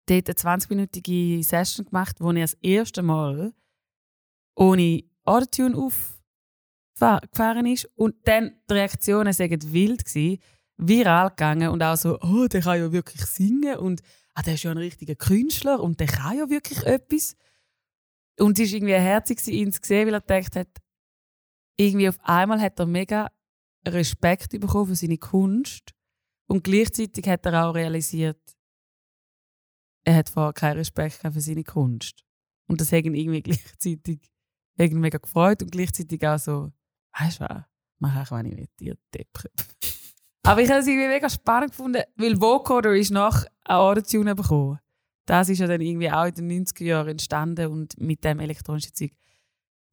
S6: dort eine 20-minütige Session gemacht, wo er das erste Mal ohne Autotune aufgefahren ist. Und dann die Reaktionen waren wild, gewesen, viral gegangen und auch so, oh, der kann ja wirklich singen und ah, der ist ja ein richtiger Künstler und der kann ja wirklich etwas. Und es war irgendwie herzig, ihn zu sehen, weil er gedacht hat, irgendwie auf einmal hat er mega Respekt bekommen für seine Kunst und gleichzeitig hat er auch realisiert, er hat vorher keinen Respekt für seine Kunst. Und das hat ihn irgendwie gleichzeitig hat mega gefreut und gleichzeitig auch so, weißt du was, mach ich, wenn ich will, dir Depp. Aber ich habe es irgendwie mega spannend gefunden, weil Vocoder ist nach eine Autotune bekommen. Das ist ja dann irgendwie auch in den 90er Jahren entstanden und mit dem elektronischen Zeug.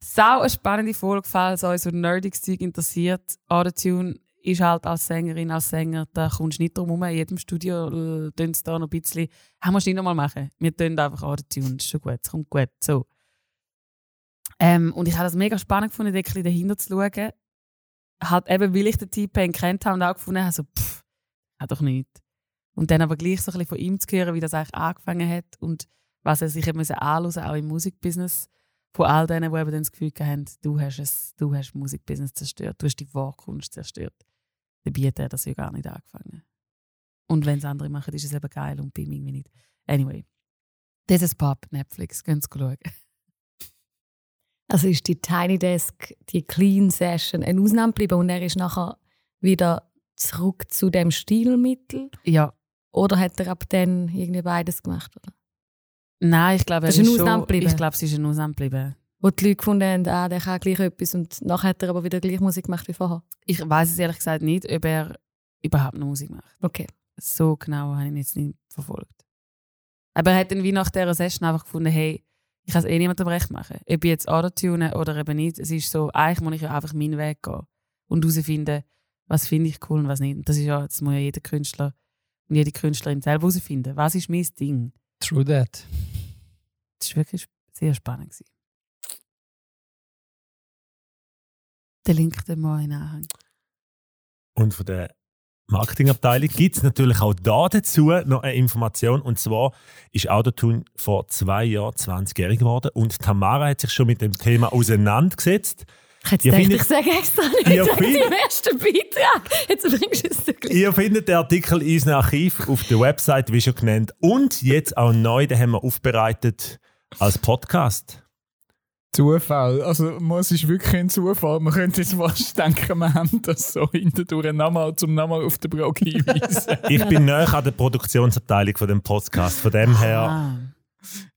S6: Sau eine spannende Folge, falls euch so nerdiges Zeug interessiert. Autotune ist halt als Sängerin, als Sänger, da kommst du nicht drum herum. In jedem Studio äh, tun sie da noch ein bisschen, haben wir es nicht nochmal machen. Wir tun einfach das ist schon gut, es kommt gut. So. Ähm, und ich habe das mega spannend gefunden, da dahinter zu schauen. Halt eben, weil ich den T-Pain kennt habe und auch gefunden habe, so, pff, hat doch nichts. Und dann aber gleich so ein bisschen von ihm zu hören, wie das eigentlich angefangen hat und was er sich eben anhören auch im Musikbusiness. Von all denen, die eben dann das Gefühl haben, du hast, es, du hast Musikbusiness zerstört, du hast die Wahrkunst zerstört. Dabei hat er das ja gar nicht angefangen. Und wenn es andere machen, ist es eben geil und bei irgendwie nicht. Anyway, das ist Pop, Netflix, könnt ihr schauen.
S1: Also ist die Tiny Desk, die Clean Session, eine Ausnahme geblieben und er ist nachher wieder zurück zu dem Stilmittel?
S6: Ja,
S1: Oder hat er ab dann irgendwie beides gemacht? Oder?
S6: nein, ich glaube, er
S1: Das ist eine
S6: schon-. Ich glaube, es ist eine Ausnahme geblieben.
S1: Wo die Leute gefunden haben, ah, der kann gleich etwas und nachher hat er aber wieder gleich Musik gemacht wie vorher.
S6: Ich weiß es ehrlich gesagt nicht, ob er überhaupt noch Musik macht.
S1: Okay.
S6: So genau habe ich ihn jetzt nicht verfolgt. Aber er hat dann wie nach dieser Session einfach gefunden, hey, ich kann es eh niemandem recht machen. Ob ich jetzt Autotune oder eben nicht. Es ist so, eigentlich muss ich ja einfach meinen Weg gehen und herausfinden, was finde ich cool und was nicht. Und das ist ja, das muss ja jeder Künstler und jede Künstlerin selber herausfinden. Was ist mein Ding?
S4: True that.
S6: Das war wirklich sehr spannend. gewesen. Den Link dann mal in den Anhang.
S5: Und von der Marketingabteilung gibt es natürlich auch da dazu noch eine Information. Und zwar ist Autotune vor zwei Jahren 20-jährig geworden und Tamara hat sich schon mit dem Thema auseinandergesetzt.
S1: Ich hätte gedacht,
S5: findet-
S1: ich sage extra nicht
S5: Ihr findet-
S1: dem ersten Beitrag. Jetzt bringst du es gleich.
S5: Ihr findet den Artikel in unserem Archiv auf der Website, wie schon genannt. Und jetzt auch neu, den haben wir aufbereitet als Podcast.
S3: Zufall. Also, es ist wirklich ein Zufall. Man könnte jetzt fast denken, wir haben das so hinterdurch nochmal zum nochmal auf den Blog hinweisen.
S5: Ich bin näher an der Produktionsabteilung von dem Podcast. Von dem her,
S6: Ah.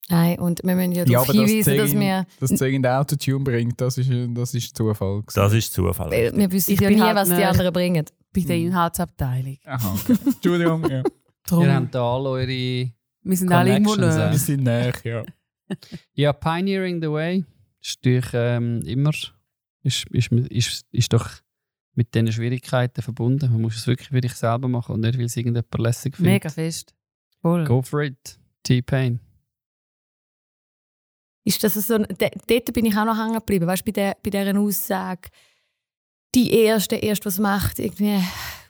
S1: Nein, und wir müssen ja
S3: ja,
S1: darauf
S3: das
S1: hinweisen, dass
S3: zeigen-
S1: wir,
S3: dass es irgendein Autotune bringt, das ist, das ist Zufall. gewesen.
S5: das ist Zufall.
S1: weil wir wissen
S6: Ich
S1: ja nie,
S6: halt
S1: was die anderen bringen.
S6: Bei der Inhaltsabteilung.
S3: Aha, okay. Entschuldigung, ja.
S6: Drum,
S4: Ihr habt da alle eure.
S6: wir sind alle irgendwo
S4: Connections,
S6: neu.
S4: äh.
S3: Wir sind näher, ja.
S4: Ja, Pioneering the Way ist natürlich ähm, immer. Ist, ist, ist, ist doch mit diesen Schwierigkeiten verbunden. Man muss es wirklich für dich selber machen und nicht, weil es irgendjemand lässig findet.
S6: Mega fest. Voll.
S4: Go for it. T-Pain.
S1: Ist das so, dort bin ich auch noch hängen geblieben, weißt du, bei, der, bei dieser Aussage, die Erste, erst was macht, irgendwie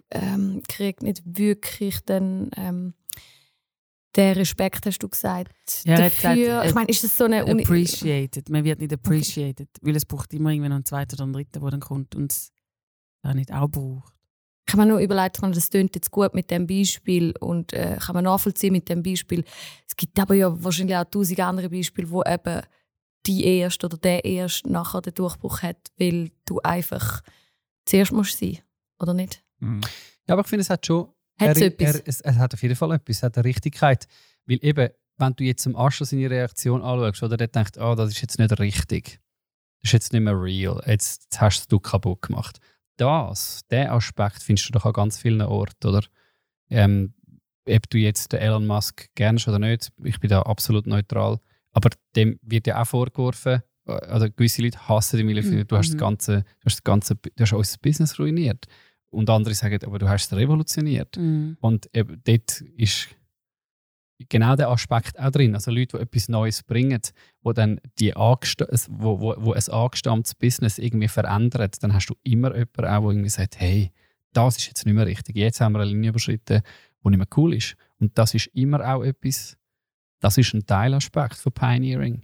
S1: ähm, kriegt nicht wirklich dann ähm, Der Respekt, hast du gesagt.
S6: Ja,
S1: dafür.
S6: gesagt,
S1: ich meine, ist das so eine Uni
S6: appreciated. Man wird nicht appreciated, weil es braucht immer irgendwann noch einen zweiten oder einen dritten, der dann kommt und es auch nicht auch braucht.
S1: Ich habe mir nur überlegt, das klingt jetzt gut mit dem Beispiel und äh, kann man nachvollziehen mit dem Beispiel. Es gibt aber ja wahrscheinlich auch tausend andere Beispiele, wo eben die erste oder der erste nachher den Durchbruch hat, weil du einfach zuerst musst sein, oder nicht?
S3: Mhm.
S4: Ja, aber ich finde, es hat schon.
S1: Hat es
S4: er,
S1: etwas?
S4: Er, es, es hat auf jeden Fall etwas, es hat eine Richtigkeit. Weil eben, wenn du jetzt zum Ascher seine Reaktion anschaust, oder der denkt, ah, das ist jetzt nicht richtig. Das ist jetzt nicht mehr real. Jetzt, jetzt hast du es kaputt gemacht. Das, den Aspekt findest du doch an ganz vielen Orten, oder? Ähm, ob du jetzt den Elon Musk kennst oder nicht, ich bin da absolut neutral. Aber dem wird ja auch vorgeworfen, äh, oder gewisse Leute hassen die Militär, du hast das
S6: Mhm.
S4: ganze, du hast das ganze, du hast unser Business ruiniert. Und andere sagen, aber du hast es revolutioniert.
S6: Mhm.
S4: Und eben dort ist genau der Aspekt auch drin. Also Leute, die etwas Neues bringen, wo dann die es- wo, wo, wo ein angestammtes Business irgendwie verändert, dann hast du immer jemanden auch, der irgendwie sagt, hey, das ist jetzt nicht mehr richtig. Jetzt haben wir eine Linie überschritten, die nicht mehr cool ist. Und das ist immer auch etwas, das ist ein Teilaspekt von Pioneering.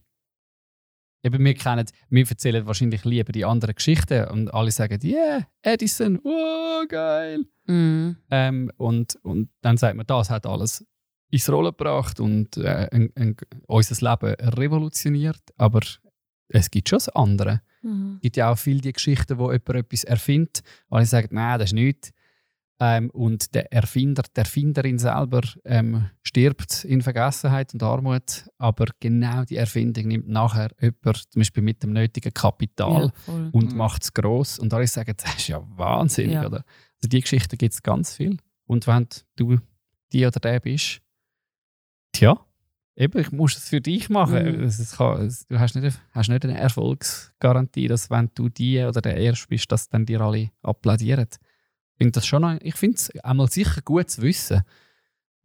S4: Eben, wir, kennen, wir erzählen wahrscheinlich lieber die anderen Geschichten und alle sagen, yeah, Edison, wow, geil.
S6: Mhm.
S4: Ähm, und, und dann sagt man, das hat alles ins Rollen gebracht und äh, ein, ein, unser Leben revolutioniert. Aber es gibt schon das andere.
S1: Mhm.
S4: Es gibt ja auch viele die Geschichten, wo jemand etwas erfindet. Alle sagen, nein, das ist nichts. Ähm, und der Erfinder, die Erfinderin selber ähm, stirbt in Vergessenheit und Armut. Aber genau die Erfindung nimmt nachher jemand, zum Beispiel mit dem nötigen Kapital,
S6: Ja,
S4: und
S3: Mhm.
S4: macht es gross. Und alle sagen, das ist ja wahnsinnig.
S6: Ja.
S4: Oder? Also die Geschichten gibt es ganz viel. Und wenn du die oder der bist, tja, eben, ich muss es für dich machen.
S6: Mhm.
S4: Kann, du hast nicht, hast nicht eine Erfolgsgarantie, dass wenn du die oder der Erste bist, dass dann dir alle applaudieren. Ich finde das schon noch, ich finde es einmal sicher gut zu wissen.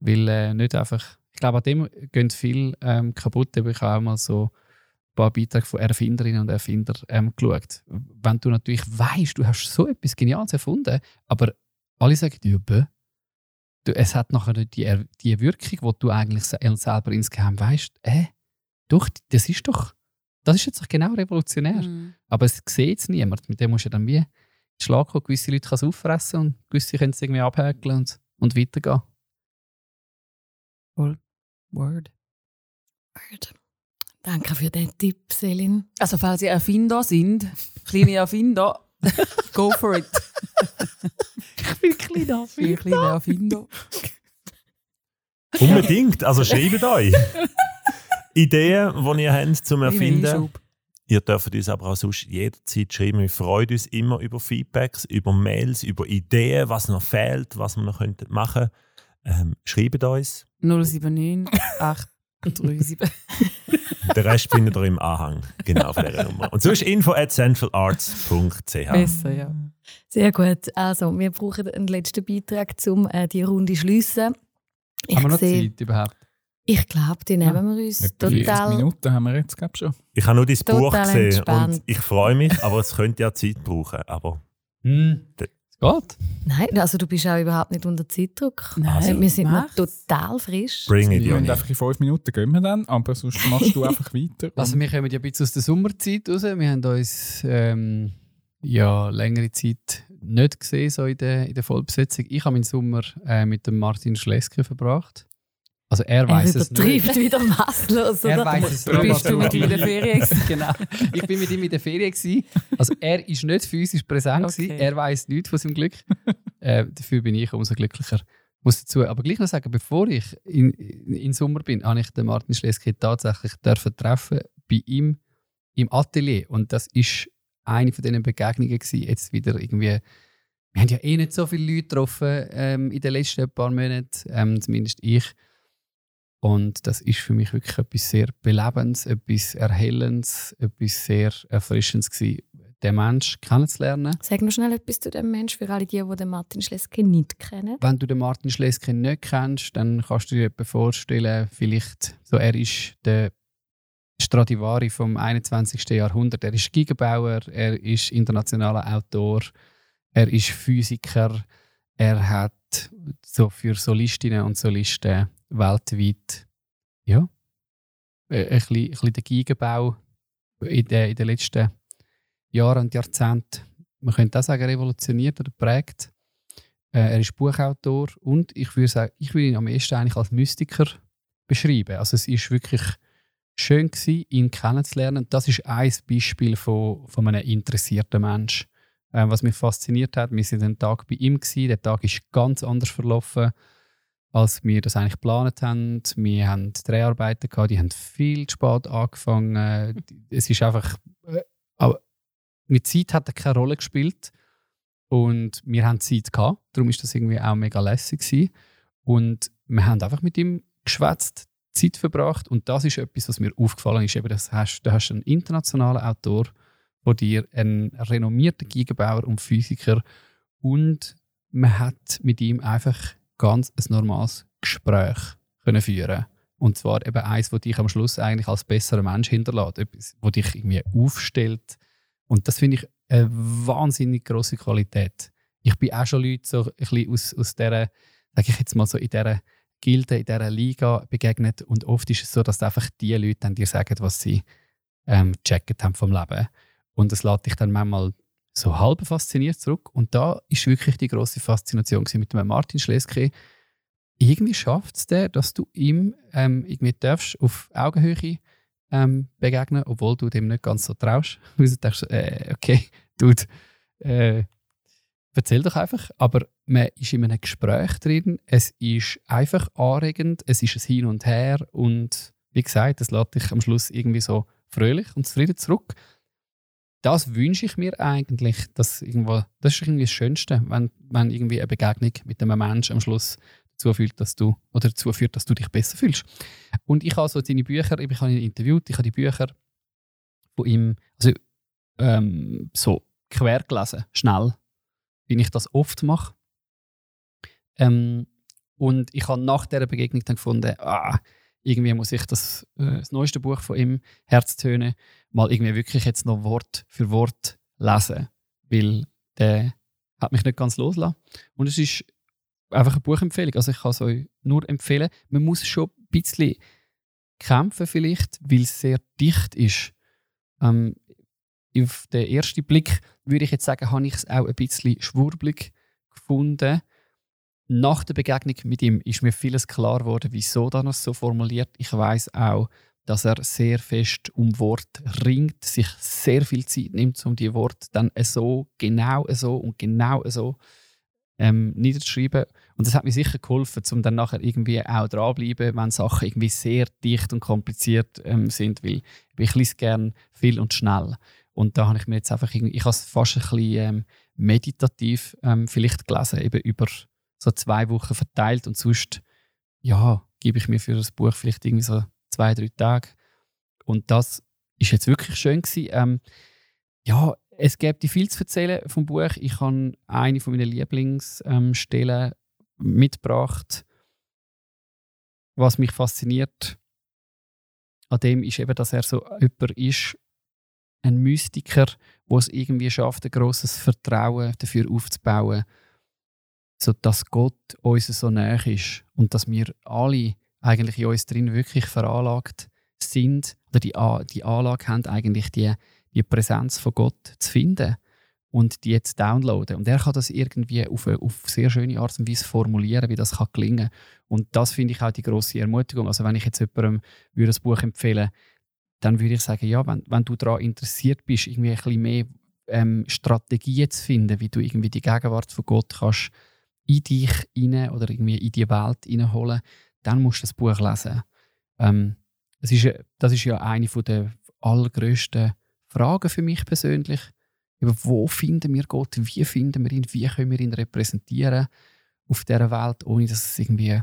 S4: Weil äh, nicht einfach, ich glaube, an dem gehen viel ähm, kaputt. Aber Ich habe auch mal so ein paar Beiträge von Erfinderinnen und Erfindern ähm, geschaut. Wenn du natürlich weißt, du hast so etwas Geniales erfunden, aber alle sagen dir, bäh, du, es hat nachher nicht die, die Wirkung, die du eigentlich se- selber insgeheim weißt, äh, doch, das ist doch, das ist jetzt doch genau revolutionär.
S6: Mhm.
S4: Aber es sieht es niemand. Mit dem musst du dann wie Schlag kommen. Gewisse Leute können es auffressen und gewisse können es irgendwie abhäkeln und, und weitergehen.
S6: Word.
S1: Word. Danke für den Tipp, Selin.
S6: Also, falls ihr Erfinder sind, kleine Erfinder, go for it.
S4: Ich bin kleiner
S6: Viel kleine Erfinder.
S5: Unbedingt. Also schreibt euch. Ideen, die ihr habt zum Erfinden. Ihr dürft uns aber auch sonst jederzeit schreiben. Wir freuen uns immer über Feedbacks, über Mails, über Ideen, was noch fehlt, was wir noch könnten machen ähm, Schreibt uns.
S6: 079 837.
S5: Den Rest findet ihr im Anhang. Genau von dieser Nummer. Und sonst info at centralarts.ch.
S6: Besser, ja.
S1: Sehr gut. Also, wir brauchen einen letzten Beitrag, um äh, die Runde zu schliessen. Ich
S4: Haben wir noch
S1: sehe-
S4: Zeit überhaupt?
S1: Ich glaube, die nehmen wir uns
S3: Etwa 40
S1: total.
S3: Minuten haben wir jetzt, glaube ich, schon.
S5: Ich habe nur dein Buch gesehen
S1: entspannt.
S5: und ich freue mich, aber es könnte ja Zeit brauchen. Aber
S4: Es geht.
S1: Nein, also du bist auch überhaupt nicht unter Zeitdruck.
S6: Nein,
S1: Also, wir sind noch total frisch.
S5: bring it, Joni.
S3: einfach in fünf Minuten gehen wir dann, aber sonst machst du einfach weiter.
S4: Also wir kommen ja ein bisschen aus der Sommerzeit raus. Wir haben uns ähm, ja, längere Zeit nicht gesehen so in der, in der Vollbesetzung. Ich habe meinen Sommer äh, mit dem Martin Schleske verbracht. Also er
S1: Er
S4: weiß es nicht.
S1: wieder maßlos.
S4: Er weiß es
S6: Du bist du mit
S4: nicht.
S6: ihm in der Ferien gewesen?
S4: genau. Ich bin mit ihm in der Ferien. Gewesen. Also er ist nicht physisch präsent.
S6: Okay.
S4: Gewesen. Er weiß nichts von seinem Glück. äh, dafür bin ich umso glücklicher. Muss dazu aber gleich noch sagen, bevor ich in, in, in Sommer bin, habe ich den Martin Schleske tatsächlich dürfen treffen bei ihm im Atelier. Und das ist eine von diesen Begegnungen gewesen, jetzt wieder irgendwie. Wir haben ja eh nicht so viele Leute getroffen ähm, in den letzten paar Monaten, ähm, zumindest ich. Und das ist für mich wirklich etwas sehr Belebendes, etwas Erhellendes, etwas sehr Erfrischendes gewesen, den Menschen kennenzulernen.
S1: Sag noch schnell etwas zu dem Mensch für alle die, die den Martin Schleske nicht kennen.
S4: Wenn du den Martin Schleske nicht kennst, dann kannst du dir etwa vorstellen, vielleicht so, er ist der Stradivari vom 21. Jahrhundert. Er ist Gigenbauer, er ist internationaler Autor, er ist Physiker, Er hat so für Solistinnen und Solisten weltweit ja, äh, ein bisschen, ein bisschen den Geigenbau in den, in den letzten Jahren und Jahrzehnten, man könnte auch sagen, revolutioniert oder prägt. Äh, er ist Buchautor und ich würde sagen, ich würde ihn am ehesten eigentlich als Mystiker beschreiben. Also es ist wirklich schön gewesen, ihn kennenzulernen. Das ist ein Beispiel von, von einem interessierten Menschen. Äh, was mich fasziniert hat, wir sind einen Tag bei ihm gewesen. Der Tag ist ganz anders verlaufen, als wir das eigentlich geplant haben. Wir haben Dreharbeiten gehabt, die haben viel zu spät angefangen. es ist einfach, äh, aber mit Zeit hat er keine Rolle gespielt und wir haben Zeit gehabt. Darum ist das irgendwie auch mega lässig gewesen. Und wir haben einfach mit ihm geschwätzt, Zeit verbracht und das ist etwas, was mir aufgefallen ist. Eben, das hast, du hast einen internationalen Autor vor dir, einen renommierten Gigebauer und Physiker und man hat mit ihm einfach ganz ein normales Gespräch können führen und zwar eben eins, das dich am Schluss eigentlich als besserer Mensch hinterlässt, etwas, das dich irgendwie aufstellt und das finde ich eine wahnsinnig große Qualität. Ich bin auch schon Leute so ein bisschen aus, aus dieser, sage ich jetzt mal so, in dieser Gilde, in dieser Liga begegnet. Und oft ist es so, dass einfach die Leute dann dir sagen, was sie ähm, gecheckt haben vom Leben. Und das lässt dich dann manchmal so halb fasziniert zurück. Und da ist wirklich die große Faszination mit dem Martin Schleske. Irgendwie schafft es der, dass du ihm ähm, irgendwie darfst auf Augenhöhe ähm, begegnen, obwohl du dem nicht ganz so traust. Du denkst, äh, okay, Dude, äh, erzähl doch einfach. Aber man ist in einem Gespräch drin, es ist einfach anregend, es ist ein Hin und Her und wie gesagt, das lässt dich am Schluss irgendwie so fröhlich und zufrieden zurück. Das wünsche ich mir eigentlich, dass irgendwo, das ist irgendwie das Schönste, wenn, wenn irgendwie eine Begegnung mit einem Menschen am Schluss dazu führt, dass du oder dazu führt, dass du dich besser fühlst. Und ich habe so seine Bücher, ich habe ihn interviewt, ich habe die Bücher von ihm, also ähm, so quer gelesen, schnell, wie ich das oft mache. Ähm, und ich habe nach dieser Begegnung dann gefunden, ah, irgendwie muss ich das, äh, das neueste Buch von ihm, Herztöne, mal irgendwie wirklich jetzt noch Wort für Wort lesen, weil der hat mich nicht ganz losgelassen. Und es ist einfach eine Buchempfehlung. Also ich kann es euch nur empfehlen. Man muss schon ein bisschen kämpfen vielleicht, weil es sehr dicht ist. Ähm, auf den ersten Blick würde ich jetzt sagen, habe ich es auch ein bisschen schwurblig gefunden. Nach der Begegnung mit ihm ist mir vieles klar geworden, wieso er es so formuliert. Ich weiß auch, dass er sehr fest um Wort ringt, sich sehr viel Zeit nimmt, um die Worte dann so, genau so und genau so ähm, niederzuschreiben. Und das hat mir sicher geholfen, um dann nachher irgendwie auch dranbleiben, wenn Sachen irgendwie sehr dicht und kompliziert ähm, sind, weil ich lese gerne viel und schnell. Und da habe ich mir jetzt einfach, ich habe es fast ein bisschen ähm, meditativ ähm, vielleicht gelesen, eben über so zwei Wochen verteilt und sonst, ja, gebe ich mir für das Buch vielleicht irgendwie so zwei, drei Tage. Und das ist jetzt wirklich schön. Ähm, ja, es gibt viel zu erzählen vom Buch. Ich habe eine von meinen Lieblingsstellen ähm, mitgebracht. Was mich fasziniert an dem ist eben, dass er so jemand ist, ein Mystiker, der es irgendwie schafft, ein grosses Vertrauen dafür aufzubauen, so dass Gott uns so näher ist und dass wir alle eigentlich in uns drin wirklich veranlagt sind oder die, die Anlage haben, eigentlich die, die Präsenz von Gott zu finden und die jetzt downloaden. Und er kann das irgendwie auf eine auf sehr schöne Art und Weise formulieren, wie das kann gelingen Und das finde ich auch die große Ermutigung. Also wenn ich jetzt jemandem würde das Buch empfehlen dann würde ich sagen, ja, wenn, wenn du daran interessiert bist, irgendwie ein bisschen mehr ähm, Strategien zu finden, wie du irgendwie die Gegenwart von Gott kannst in dich hinein oder irgendwie in die Welt hineinholen, dann musst du das Buch lesen. Ähm, das, ist, das ist ja eine der allergrößten Fragen für mich persönlich. Über wo finden wir Gott? Wie finden wir ihn? Wie können wir ihn repräsentieren auf dieser Welt, ohne dass es irgendwie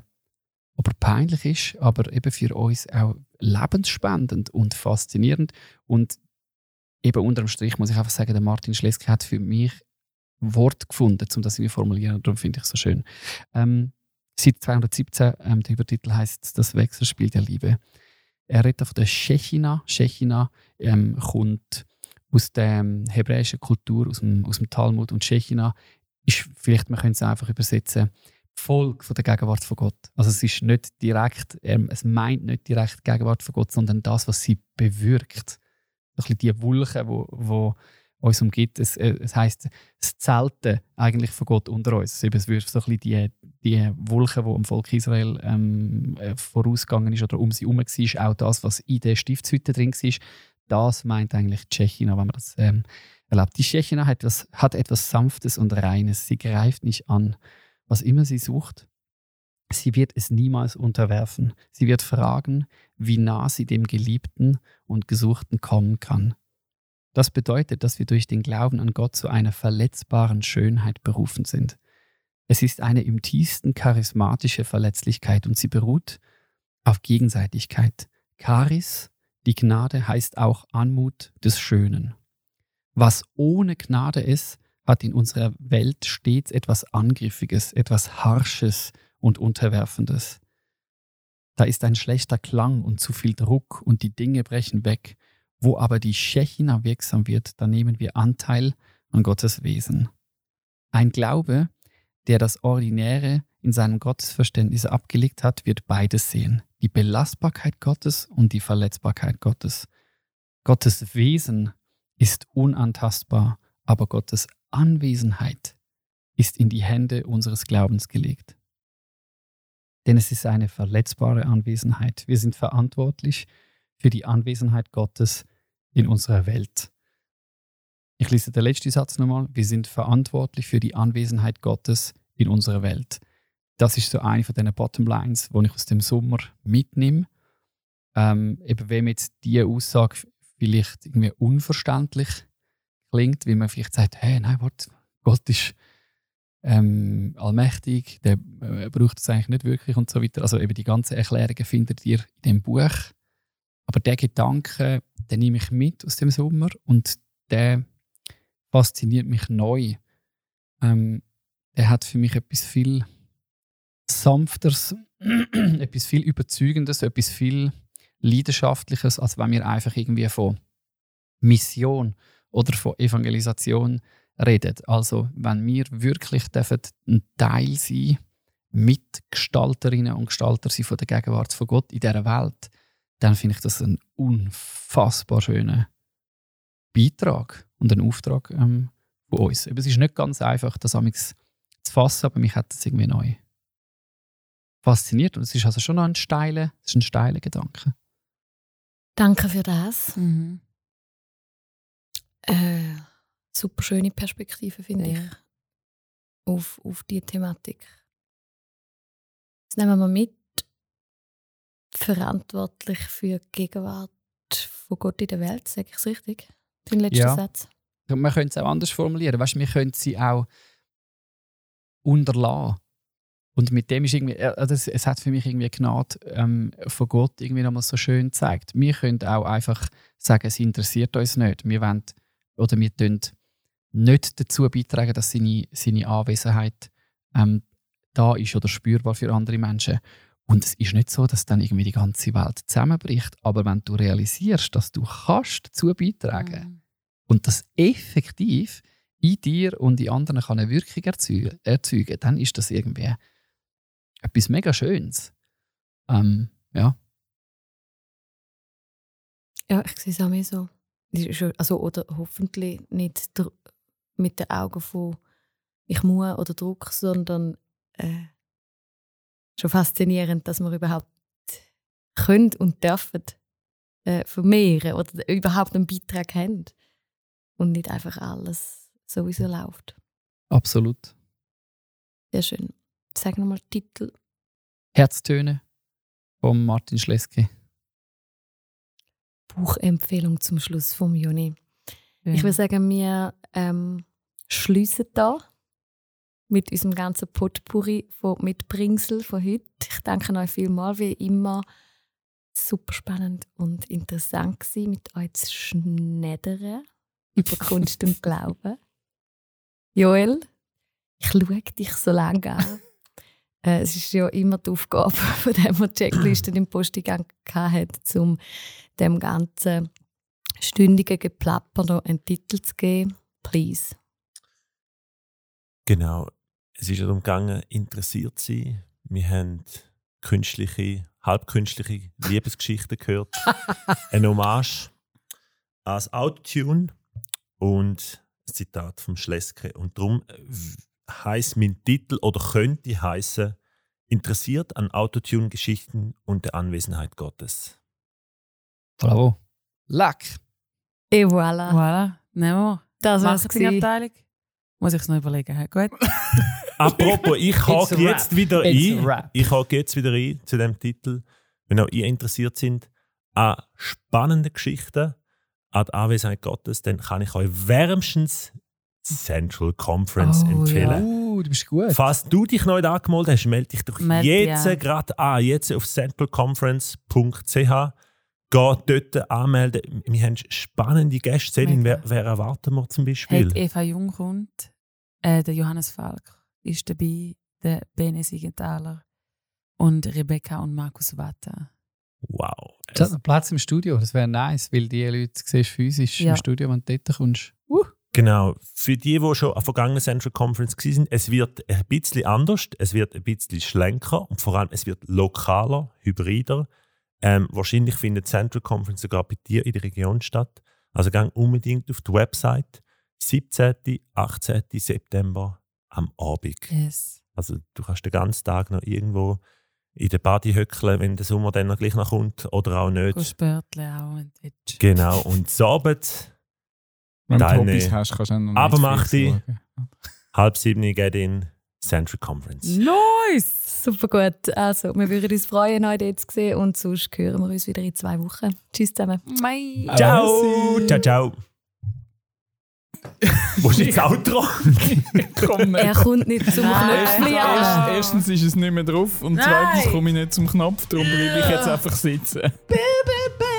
S4: aber peinlich ist, aber eben für uns auch lebensspendend und faszinierend. Und eben unterm Strich muss ich einfach sagen, der Martin Schleske hat für mich Wort gefunden, um das zu formulieren. Darum finde ich es so schön. Ähm, seit 217, ähm, der Übertitel heißt Das Wechselspiel der Liebe. Er redet von der Shechina. Shechina ähm, kommt aus der hebräischen Kultur, aus dem, aus dem Talmud. Und Shechina ist vielleicht, man könnte es einfach übersetzen, Folge von der Gegenwart von Gott. Also es ist nicht direkt, ähm, es meint nicht direkt die Gegenwart von Gott, sondern das, was sie bewirkt. Ein bisschen die Wolke, wo, wo uns umgibt. Es, äh, es heisst, das Zelten eigentlich von Gott unter uns. Es wird so ein bisschen die, die Wolke, die am Volk Israel ähm, äh, vorausgegangen ist oder um sie herum war, auch das, was in der Stiftshütte drin war, das meint eigentlich Tschechien, wenn man das ähm, erlaubt. Die Tschechina hat, hat etwas Sanftes und Reines. Sie greift nicht an, was immer sie sucht. Sie wird es niemals unterwerfen. Sie wird fragen, wie nah sie dem Geliebten und Gesuchten kommen kann. Das bedeutet, dass wir durch den Glauben an Gott zu einer verletzbaren Schönheit berufen sind. Es ist eine im tiefsten charismatische Verletzlichkeit und sie beruht auf Gegenseitigkeit. Charis, die Gnade heißt auch Anmut des Schönen. Was ohne Gnade ist, hat in unserer Welt stets etwas Angriffiges, etwas Harsches und Unterwerfendes. Da ist ein schlechter Klang und zu viel Druck und die Dinge brechen weg. Wo aber die Schechina wirksam wird, da nehmen wir Anteil an Gottes Wesen. Ein Glaube, der das Ordinäre in seinem Gottesverständnis abgelegt hat, wird beides sehen. Die Belastbarkeit Gottes und die Verletzbarkeit Gottes. Gottes Wesen ist unantastbar, aber Gottes Anwesenheit ist in die Hände unseres Glaubens gelegt. Denn es ist eine verletzbare Anwesenheit. Wir sind verantwortlich für die Anwesenheit Gottes in unserer Welt. Ich lese den letzten Satz nochmal. Wir sind verantwortlich für die Anwesenheit Gottes in unserer Welt. Das ist so eine von den Bottomlines, die ich aus dem Sommer mitnehme. Ähm, eben wenn jetzt diese Aussage vielleicht irgendwie unverständlich klingt, wie man vielleicht sagt, hey, nein, warte, Gott ist ähm, allmächtig, der äh, braucht es eigentlich nicht wirklich und so weiter. Also eben die ganzen Erklärungen findet ihr in dem Buch. Aber der Gedanke, den nehme ich mit aus dem Sommer und der fasziniert mich neu. Ähm, der hat für mich etwas viel Sanfteres, etwas viel Überzeugendes, etwas viel Leidenschaftliches, als wenn wir einfach irgendwie von Mission oder von Evangelisation reden. Also wenn wir wirklich ein Teil sein Mitgestalterinnen und Gestalter sein von der Gegenwart von Gott in dieser Welt, dann finde ich das ein unfassbar schöner Beitrag und ein Auftrag ähm, von uns. Aber es ist nicht ganz einfach, das zu fassen, aber mich hat das irgendwie neu fasziniert. Und es ist also schon noch ein steiler, ist ein steiler Gedanke.
S1: Danke für das.
S6: Mhm.
S1: Äh, super schöne Perspektive, finde
S6: Ja.
S1: ich, auf, auf diese Thematik. Jetzt nehmen wir mit, verantwortlich für die Gegenwart von Gott in der Welt, sage ich es richtig? Dein letzter
S4: Ja.
S1: Satz.
S4: Man könnte es auch anders formulieren. Weißt, wir können sie auch unterlassen. Und mit dem ist irgendwie, äh, also es, es hat für mich irgendwie Gnade ähm, von Gott irgendwie nochmal so schön gezeigt. Wir können auch einfach sagen, es interessiert uns nicht. Wir wollen, oder wir tun nicht dazu beitragen, dass seine, seine Anwesenheit ähm, da ist oder spürbar für andere Menschen. Und es ist nicht so, dass dann irgendwie die ganze Welt zusammenbricht. Aber wenn du realisierst, dass du kannst dazu beitragen
S6: Mhm.
S4: und das effektiv in dir und in anderen kann eine Wirkung erzeugen, erzeugen dann ist das irgendwie etwas mega Schönes. Ähm, ja.
S1: Ja, ich sehe es auch mehr so. Also, oder hoffentlich nicht mit den Augen von ich muss oder Druck, sondern äh, schon faszinierend, dass wir überhaupt können und dürfen äh, vermehren oder überhaupt einen Beitrag haben und nicht einfach alles sowieso läuft.
S4: Absolut.
S1: Sehr schön. Sag nochmal Titel.
S4: Herztöne von Martin Schleske.
S1: Buchempfehlung zum Schluss vom Juni.
S6: Ja.
S1: Ich würde sagen, wir ähm, schließen da mit unserem ganzen Potpourri von Mitbringsel von heute. Ich danke euch vielmals, wie immer. Super spannend und interessant gewesen, mit euch zu schneidern über Kunst und Glauben. Joel, ich schaue dich so lange an. Äh, es ist ja immer die Aufgabe, von dem wir die Checklisten im Posteingang hatten, um dem ganzen stündigen Geplapper noch einen Titel zu geben. Please.
S5: Genau. Es ist darum gegangen, interessiert zu sein. Wir haben künstliche, halbkünstliche Liebesgeschichten gehört. Ein Hommage als Autotune und ein Zitat vom Schleske. Und darum heißt mein Titel oder könnte heißen Interessiert an Autotune-Geschichten und der Anwesenheit Gottes.
S4: Bravo. Lack.
S1: Et voilà.
S6: Voilà, nehmen wir.
S1: Das war's.
S6: Marketingabteilung. Muss ich es noch überlegen. Gut.
S5: Apropos, ich hake jetzt wieder
S4: It's
S5: ein. Ich hake jetzt wieder ein zu dem Titel. Wenn auch ihr interessiert sind an spannenden Geschichten, an die Anwesenheit Gottes, dann kann ich euch wärmstens Central Conference
S1: Oh,
S5: empfehlen.
S4: Uh, du bist gut.
S5: Falls du dich noch nicht angemeldet hast, melde dich doch
S6: Meld
S5: jetzt
S6: ja.
S5: gerade an. Jetzt auf centralconference.ch. Geh dort anmelden. Wir haben spannende Gäste. Selin, wer, wer erwarten wir zum Beispiel?
S6: Hat Eva Jung kommt, äh, der Johannes Falk ist dabei, der Bene Siegenthaler und Rebecca und Markus Watter.
S5: Wow.
S4: Es hat noch Platz im Studio. Das wäre nice, weil die Leute siehst physisch
S6: Ja.
S4: im Studio, wenn du dort kommst. Uh.
S5: Genau. Für die, die schon an der vergangenen Central Conference waren, es wird ein bisschen anders, es wird ein bisschen schlanker und vor allem es wird lokaler, hybrider. Ähm, wahrscheinlich findet die Central Conference sogar bei dir in der Region statt. Also gang unbedingt auf die Website. 17. 18. September am Abend.
S6: Yes.
S5: Also du kannst den ganzen Tag noch irgendwo in der Body höckeln, wenn der Sommer dann noch gleich noch kommt oder auch nicht.
S6: Spörtle auch und.
S5: Genau. Und das Abend,
S3: Wenn du Hobbys hast, kannst du auch noch
S5: Aber mach die.
S3: schauen.
S5: halb sieben geht in Central Conference.
S6: Nice!
S1: Super gut. Also, wir würden uns freuen, euch dort zu sehen und sonst hören wir uns wieder in zwei Wochen. Tschüss zusammen.
S6: Mei.
S5: Ciao! Ciao, ciao! Wo ist jetzt das Outro?
S3: Komm
S1: Er
S3: nicht.
S1: kommt nicht zum. Knöpfchen
S3: Erst,
S1: an.
S3: erstens ist es nicht mehr drauf und
S6: Nein.
S3: zweitens komme ich nicht zum Knopf, darum bleibe ich jetzt einfach sitzen.
S1: Bäh, bäh, bäh.